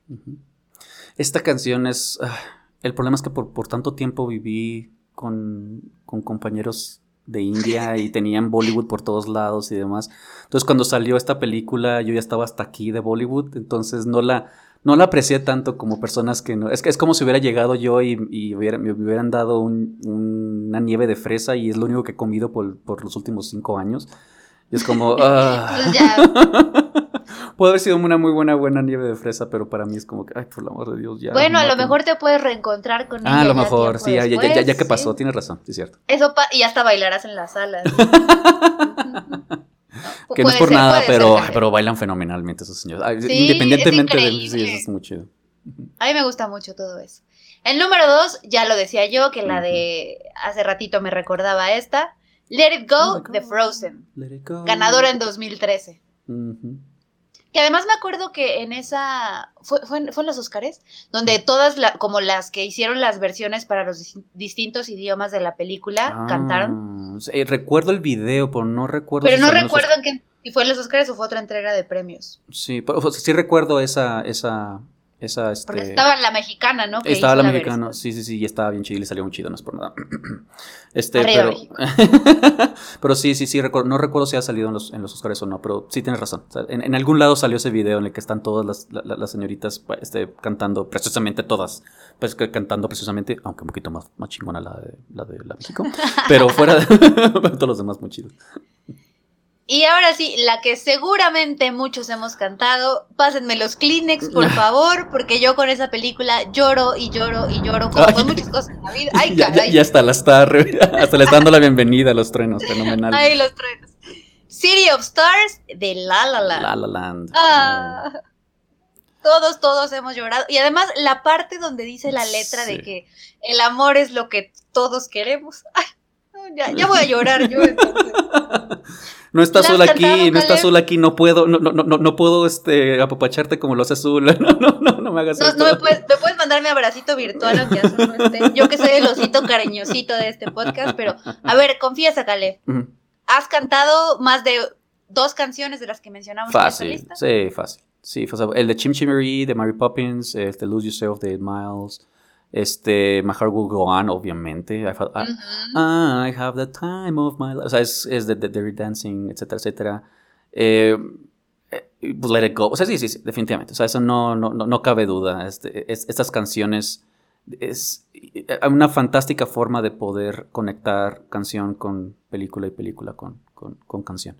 [SPEAKER 3] Esta canción es... ah, el problema es que por, por tanto tiempo viví con, con compañeros de India [laughs] y tenían Bollywood por todos lados y demás. Entonces cuando salió esta película yo ya estaba hasta aquí de Bollywood, entonces no la, no la aprecié tanto como personas que no... Es que es como si hubiera llegado yo y, y hubiera- me hubieran dado un- una nieve de fresa y es lo único que he comido por, por los últimos cinco años. Y es como... [laughs] ah.
[SPEAKER 2] Ya, [laughs]
[SPEAKER 3] Puede haber sido una muy buena, buena nieve de fresa, pero para mí es como que, ay, por el amor de Dios, ya.
[SPEAKER 2] bueno, a lo mejor te puedes reencontrar con.
[SPEAKER 3] Ah, a lo mejor, sí, ya, ya, ya, ya, que pasó, tienes razón, es cierto.
[SPEAKER 2] Eso y hasta bailarás en la sala. [laughs]
[SPEAKER 3] Que no es por nada, pero, pero bailan fenomenalmente esos señores. Independientemente de sí, eso es muy chido.
[SPEAKER 2] A mí me gusta mucho todo eso. El número dos, ya lo decía yo, que la de hace ratito me recordaba esta. Let It Go de. Frozen,
[SPEAKER 3] Let it go.
[SPEAKER 2] ganadora en 2013.
[SPEAKER 3] Ujú.
[SPEAKER 2] Que además me acuerdo que en esa. ¿Fue, fue, en, fue en los Oscars? Donde todas, la- como las que hicieron las versiones para los dis- distintos idiomas de la película, cantaron.
[SPEAKER 3] Ah, sí, recuerdo el video, pero no recuerdo.
[SPEAKER 2] Pero
[SPEAKER 3] si
[SPEAKER 2] no recuerdo en qué- si fue en los Oscars o fue otra entrega de premios.
[SPEAKER 3] Sí, pero, o sea, sí recuerdo esa, esa, esa, este...
[SPEAKER 2] Porque estaba la mexicana, ¿no? Que
[SPEAKER 3] Estaba la mexicana, sí, sí, sí, y estaba bien chido y le salió muy chido, no es por nada. [clears throat] Este,
[SPEAKER 2] Arriba
[SPEAKER 3] pero, [laughs] pero sí, sí, sí, recuerdo- no recuerdo si ha salido en los, en los Oscars o no, pero sí tienes razón. O sea, en, en algún lado salió ese video en el que están todas las, la- la- las señoritas este, cantando, precisamente todas, pues cantando precisamente, aunque un poquito más, más chingona la de la de la México, [laughs] pero fuera de [laughs] todos los demás muy chidos.
[SPEAKER 2] Y ahora sí, la que seguramente muchos hemos cantado, pásenme los Kleenex, por [laughs] favor, porque yo con esa película lloro y lloro y lloro, como
[SPEAKER 3] Ay.
[SPEAKER 2] con muchas cosas en la vida. [laughs] Ay,
[SPEAKER 3] ya, ya, hasta la está, [laughs] hasta le está dando la bienvenida a los truenos, fenomenal.
[SPEAKER 2] Ay, los truenos. City of Stars de La La Land.
[SPEAKER 3] La La Land.
[SPEAKER 2] Ah, todos, todos hemos llorado. Y además, la parte donde dice la letra
[SPEAKER 3] Sí.
[SPEAKER 2] de que el amor es lo que todos queremos. Ay, no, ya, ya voy a llorar yo. [laughs]
[SPEAKER 3] No está
[SPEAKER 2] ¿La has
[SPEAKER 3] azul aquí, no está
[SPEAKER 2] Caleb?
[SPEAKER 3] azul aquí, no puedo, no, no, no, no, no puedo este apapacharte como lo hace azul. [laughs] No, no, no, no me hagas
[SPEAKER 2] No,
[SPEAKER 3] esto.
[SPEAKER 2] no me puedes, me puedes mandar mi abracito virtual aunque azul no esté. Yo que soy el osito cariñosito de este podcast, pero a ver, confiesa, Caleb. ¿Has cantado más de dos canciones de las que mencionamos en
[SPEAKER 3] Fácil,
[SPEAKER 2] esta lista?
[SPEAKER 3] sí, fácil. Sí, sea, el de Chim Chimery, de Mary Poppins, este Lose Yourself de Miles, este My Heart Will Go On, obviamente. I, fa- I-
[SPEAKER 2] Ujú.
[SPEAKER 3] I have the time of my life. O sea, es, es de, de Dirty Dancing, etcétera, etcétera. Eh, pues Let It Go. O sea, sí, sí, sí, definitivamente. O sea, eso no, no, no, no cabe duda. Este, es- estas canciones es eh, una fantástica forma de poder conectar canción con película y película con, con, con canción.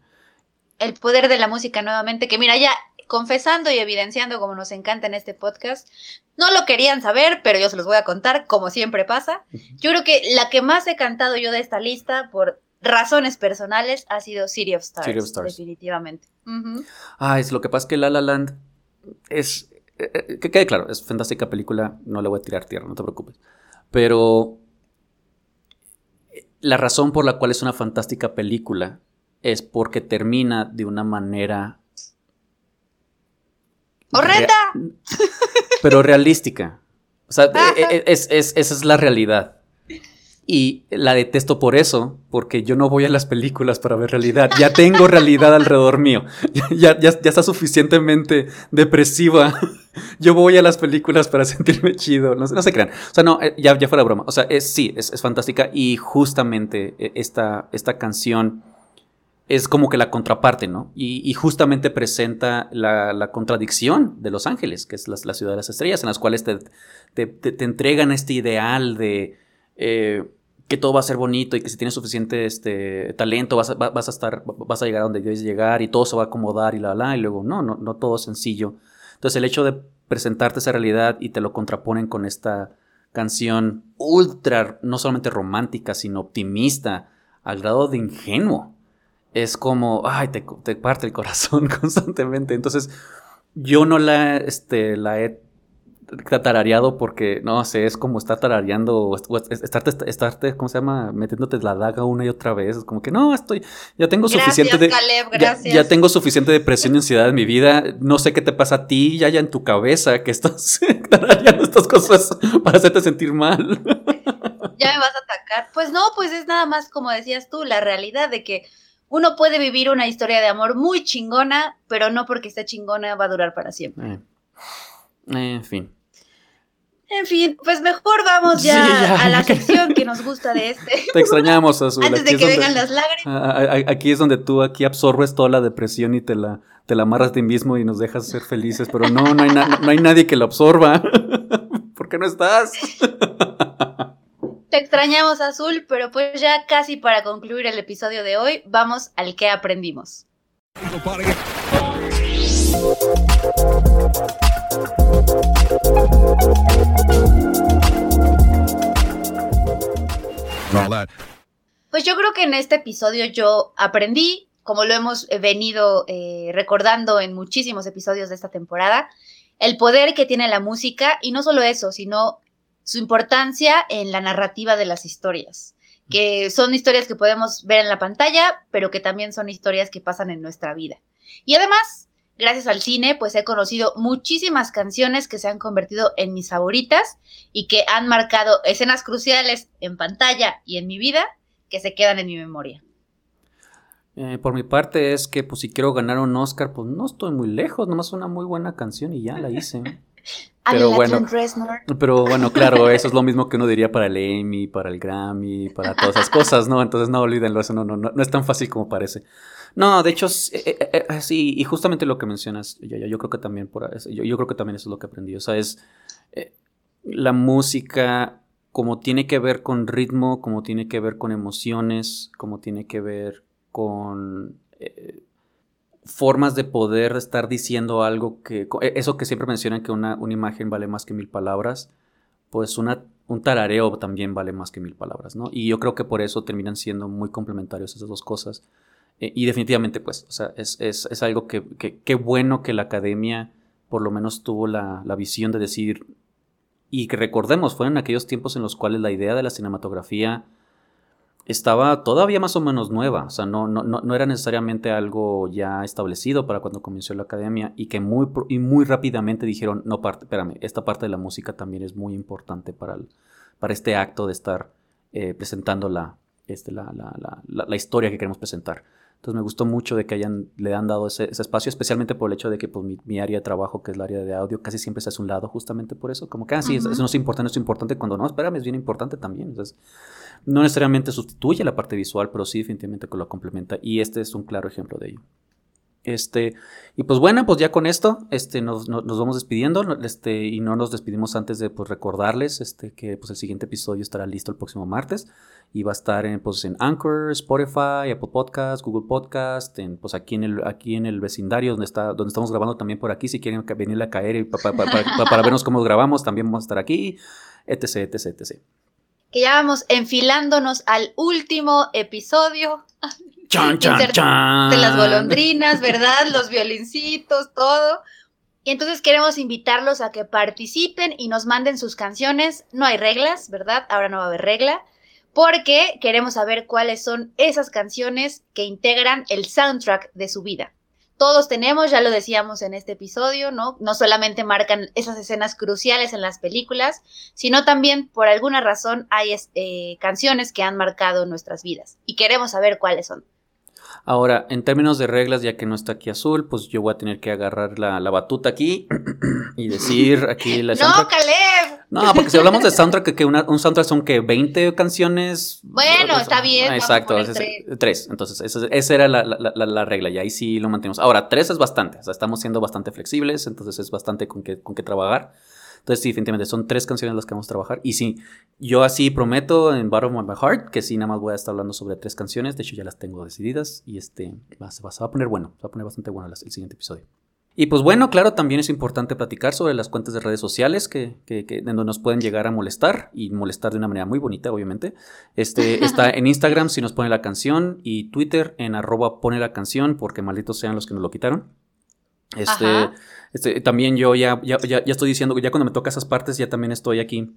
[SPEAKER 2] el poder de la música nuevamente, que mira, ya confesando y evidenciando como nos encanta en este podcast, no lo querían saber, pero yo se los voy a contar, como siempre pasa. Yo creo que la que más he cantado yo de esta lista, por razones personales, ha sido City of Stars.
[SPEAKER 3] City of Stars.
[SPEAKER 2] Definitivamente. Ujú.
[SPEAKER 3] Ah, es lo que pasa es que La La Land es eh, eh, que quede claro, es fantástica película, no le voy a tirar tierra, no te preocupes. Pero eh, la razón por la cual es una fantástica película es porque termina de una manera...
[SPEAKER 2] ¡Horrenda!
[SPEAKER 3] pero realística. O sea, [laughs] e- e- es- es- esa es la realidad. Y la detesto por eso, porque yo no voy a las películas para ver realidad. Ya tengo realidad alrededor mío. [laughs] Ya, ya, ya está suficientemente depresiva. [laughs] Yo voy a las películas para sentirme chido. No, se- no se crean. O sea, no, eh, ya, ya fuera broma. O sea, es, sí, es, es fantástica. Y justamente eh, esta, esta canción es como que la contraparte, ¿no? Y, justamente presenta la, contradicción de Los Ángeles, que es la, ciudad de las estrellas, en las cuales te, te- te- entregan este ideal de eh, que todo va a ser bonito y que si tienes suficiente este, talento vas a, va- vas a estar, vas a llegar a donde debes llegar y todo se va a acomodar y la, la, y luego no, no, no todo es sencillo. Entonces el hecho de presentarte esa realidad y te lo contraponen con esta canción ultra, no solamente romántica, sino optimista, al grado de ingenuo es como, ay, te, te parte el corazón [laughs] constantemente. Entonces, yo no la, este, la he tarareado porque, no sé, es como estar tarareando o est- o est- estarte, estarte, ¿cómo se llama? Metiéndote la daga una y otra vez. Es como que, no, estoy, ya tengo
[SPEAKER 2] Gracias,
[SPEAKER 3] suficiente de... Ya-. Ya, tengo suficiente depresión y ansiedad en mi vida. No sé qué te pasa a ti, ya ya en tu cabeza que estás [laughs] tarareando estas cosas para hacerte sentir mal. [laughs]
[SPEAKER 2] ya me vas a atacar. Pues no, pues es nada más como decías tú, la realidad de que uno puede vivir una historia de amor muy chingona, pero no porque esté chingona va a durar para siempre.
[SPEAKER 3] Eh, en fin.
[SPEAKER 2] En fin, pues mejor vamos [laughs]
[SPEAKER 3] Sí,
[SPEAKER 2] ya, a la sección que nos gusta de este. [laughs]
[SPEAKER 3] Te extrañamos, Azul.
[SPEAKER 2] Antes
[SPEAKER 3] Aquí
[SPEAKER 2] de que
[SPEAKER 3] donde-
[SPEAKER 2] vengan las lágrimas.
[SPEAKER 3] Ah, Aquí es donde tú aquí absorbes toda la depresión y te la, te la amarras a ti mismo y nos dejas ser felices, pero no, no hay, na- no hay nadie que lo absorba. [laughs] ¿Por qué no estás?
[SPEAKER 2] Te extrañamos, Azul, pero pues ya casi para concluir el episodio de hoy, vamos al que aprendimos. Pues yo creo que en este episodio yo aprendí, como lo hemos eh, venido eh, recordando en muchísimos episodios de esta temporada, el poder que tiene la música y no solo eso, sino su importancia en la narrativa de las historias, que son historias que podemos ver en la pantalla, pero que también son historias que pasan en nuestra vida. Y además, gracias al cine, pues he conocido muchísimas canciones que se han convertido en mis favoritas y que han marcado escenas cruciales en pantalla y en mi vida que se quedan en mi memoria.
[SPEAKER 3] Eh, por mi parte es que pues si quiero ganar un Oscar, pues no estoy muy lejos, nomás una muy buena canción y ya la hice. [laughs] Pero bueno.
[SPEAKER 2] Reznor.
[SPEAKER 3] Pero bueno, claro, [laughs] eso es lo mismo que uno diría para el Emmy, para el Grammy, para todas esas cosas, ¿no? Entonces no olvídenlo, eso no, no, no, no es tan fácil como parece. No, de hecho, eh, eh, eh, sí, y justamente lo que mencionas, yo, yo, yo creo que también por eso- yo, yo creo que también eso es lo que aprendí. O sea, es la música como tiene que ver con ritmo, como tiene que ver con emociones, como tiene que ver con formas de poder estar diciendo algo que, e- eso que siempre mencionan que una, una imagen vale más que mil palabras, pues una, un tarareo también vale más que mil palabras, ¿no? Y yo creo que por eso terminan siendo muy complementarios esas dos cosas. Eh, y definitivamente, pues, o sea, es, es, es algo que, que, qué bueno que la academia por lo menos tuvo la, la visión de decir, y que recordemos, fueron aquellos tiempos en los cuales la idea de la cinematografía estaba todavía más o menos nueva, o sea, no, no, no, era necesariamente algo ya establecido para cuando comenzó la academia y que muy, y muy rápidamente dijeron, no, parte, espérame, esta parte de la música también es muy importante para, para este acto de estar eh, presentando la, este, la, la, la- la historia que queremos presentar. Entonces me gustó mucho de que hayan, le han dado ese, ese espacio, especialmente por el hecho de que pues, mi, mi área de trabajo, que es el área de audio, casi siempre se hace un lado justamente por eso. Como que, ah, sí, eso- eso no es importante, no es importante, cuando no, espérame, es bien importante también. Entonces, no necesariamente sustituye la parte visual, pero sí definitivamente que lo complementa. Y este es un claro ejemplo de ello. Este, y pues bueno, pues ya con esto, este, nos, nos- nos vamos despidiendo, este, y no nos despedimos antes de pues, recordarles este, que pues, el siguiente episodio estará listo el próximo martes y va a estar en, pues, en Anchor, Spotify, Apple Podcast, Google Podcast, en, pues aquí en el, aquí en el vecindario donde está, donde estamos grabando también por aquí, si quieren venirle a caer y pa- pa- pa- para vernos cómo grabamos, también vamos a estar aquí, etc, etc, etc.
[SPEAKER 2] Que ya vamos enfilándonos al último episodio [laughs]
[SPEAKER 3] Chan, [laughs] chan, chan.
[SPEAKER 2] de las golondrinas, ¿verdad? Los violincitos, todo. Y entonces queremos invitarlos a que participen y nos manden sus canciones. No hay reglas, ¿verdad? Ahora no va a haber regla. Porque queremos saber cuáles son esas canciones que integran el soundtrack de su vida. Todos tenemos, ya lo decíamos en este episodio, ¿no? No solamente marcan esas escenas cruciales en las películas, sino también por alguna razón hay eh, canciones que han marcado nuestras vidas. Y queremos saber cuáles son.
[SPEAKER 3] Ahora, en términos de reglas, ya que no está aquí azul, pues yo voy a tener que agarrar la, la batuta aquí [clears throat] y decir aquí la
[SPEAKER 2] ¡No,
[SPEAKER 3] soundtrack.
[SPEAKER 2] Caleb!
[SPEAKER 3] No, porque si hablamos de soundtrack, que una- un soundtrack son que 20 canciones.
[SPEAKER 2] Bueno, está bien,
[SPEAKER 3] Ah,
[SPEAKER 2] vamos a
[SPEAKER 3] Exacto,
[SPEAKER 2] poner tres.
[SPEAKER 3] tres. Entonces, esa, esa era la, la- la- la regla y ahí sí lo mantenemos. Ahora, tres es bastante. O sea, estamos siendo bastante flexibles, entonces es bastante con que, con que trabajar. Entonces, sí, definitivamente son tres canciones las que vamos a trabajar. Y sí, yo así prometo en Bottom of My Heart que sí, nada más voy a estar hablando sobre tres canciones. De hecho, ya las tengo decididas y este va, se va- se va a poner bueno. Se va a poner bastante bueno el siguiente episodio. Y pues bueno, claro, también es importante platicar sobre las cuentas de redes sociales que, que, que- donde nos pueden llegar a molestar y molestar de una manera muy bonita, obviamente. Este [laughs] está en Instagram si nos pone la canción y Twitter en arroba pone la canción porque malditos sean los que nos lo quitaron. Este,
[SPEAKER 2] Ajá.
[SPEAKER 3] este, también yo ya, ya, ya, ya estoy diciendo, ya cuando me toca esas partes, ya también estoy aquí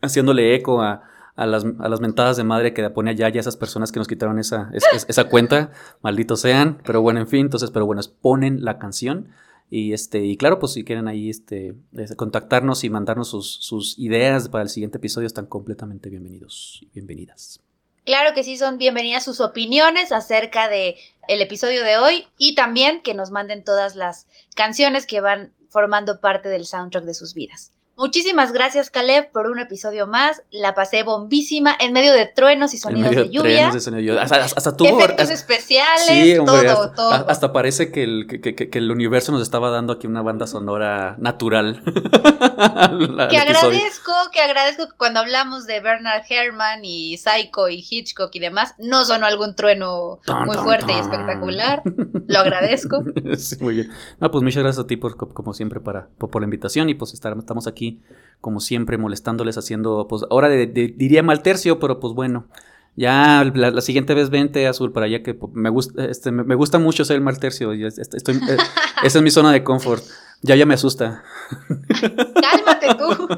[SPEAKER 3] haciéndole eco a, a las, a las mentadas de madre que pone allá ya esas personas que nos quitaron esa, es- es- esa cuenta, [laughs] malditos sean, pero bueno, en fin, entonces, pero bueno, ponen la canción. Y este, y claro, pues si quieren ahí este, es- contactarnos y mandarnos sus, sus ideas para el siguiente episodio, están completamente bienvenidos y bienvenidas.
[SPEAKER 2] Claro que sí, son bienvenidas sus opiniones acerca de el episodio de hoy y también que nos manden todas las canciones que van formando parte del soundtrack de sus vidas. Muchísimas gracias, Caleb, por un episodio más. La pasé bombísima en medio de truenos y sonidos de lluvia.
[SPEAKER 3] de de lluvia. Hasta, hasta tuvo.
[SPEAKER 2] efectos
[SPEAKER 3] hasta-
[SPEAKER 2] especiales,
[SPEAKER 3] Sí, hombre,
[SPEAKER 2] todo,
[SPEAKER 3] hasta,
[SPEAKER 2] todo.
[SPEAKER 3] hasta parece que el, que, que- que el universo nos estaba dando aquí una banda sonora natural. [laughs] al- al
[SPEAKER 2] que agradezco, que agradezco que cuando hablamos de Bernard Herrmann y Psycho y Hitchcock y demás, no sonó algún trueno
[SPEAKER 3] Tan,
[SPEAKER 2] muy
[SPEAKER 3] tan,
[SPEAKER 2] fuerte y espectacular. Lo agradezco. [laughs]
[SPEAKER 3] Sí, muy bien. No, pues muchas gracias a ti por, como siempre para, por, por la invitación y pues estar, estamos aquí como siempre molestándoles haciendo, pues ahora de- de- diría mal tercio, pero pues bueno. Ya la, la siguiente vez vente azul para allá que pues, me gusta, este, me, me gusta mucho ser el mal tercio. este, estoy, eh, [laughs] esa es mi zona de confort. Ya ya me asusta. [laughs]
[SPEAKER 2] Cálmate tú.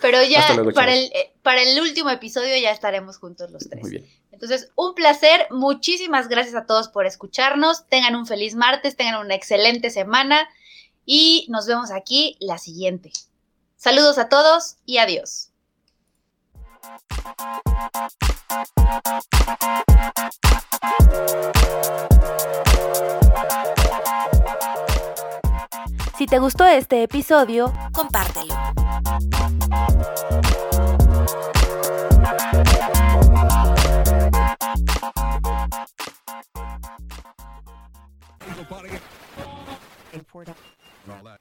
[SPEAKER 2] Pero ya
[SPEAKER 3] luego,
[SPEAKER 2] para, el, eh, para el último episodio ya estaremos juntos los tres.
[SPEAKER 3] Muy bien.
[SPEAKER 2] Entonces, un placer. Muchísimas gracias a todos por escucharnos. Tengan un feliz martes, tengan una excelente semana y nos vemos aquí la siguiente. Saludos a todos y adiós.
[SPEAKER 1] Si te gustó este episodio, compártelo. and all that.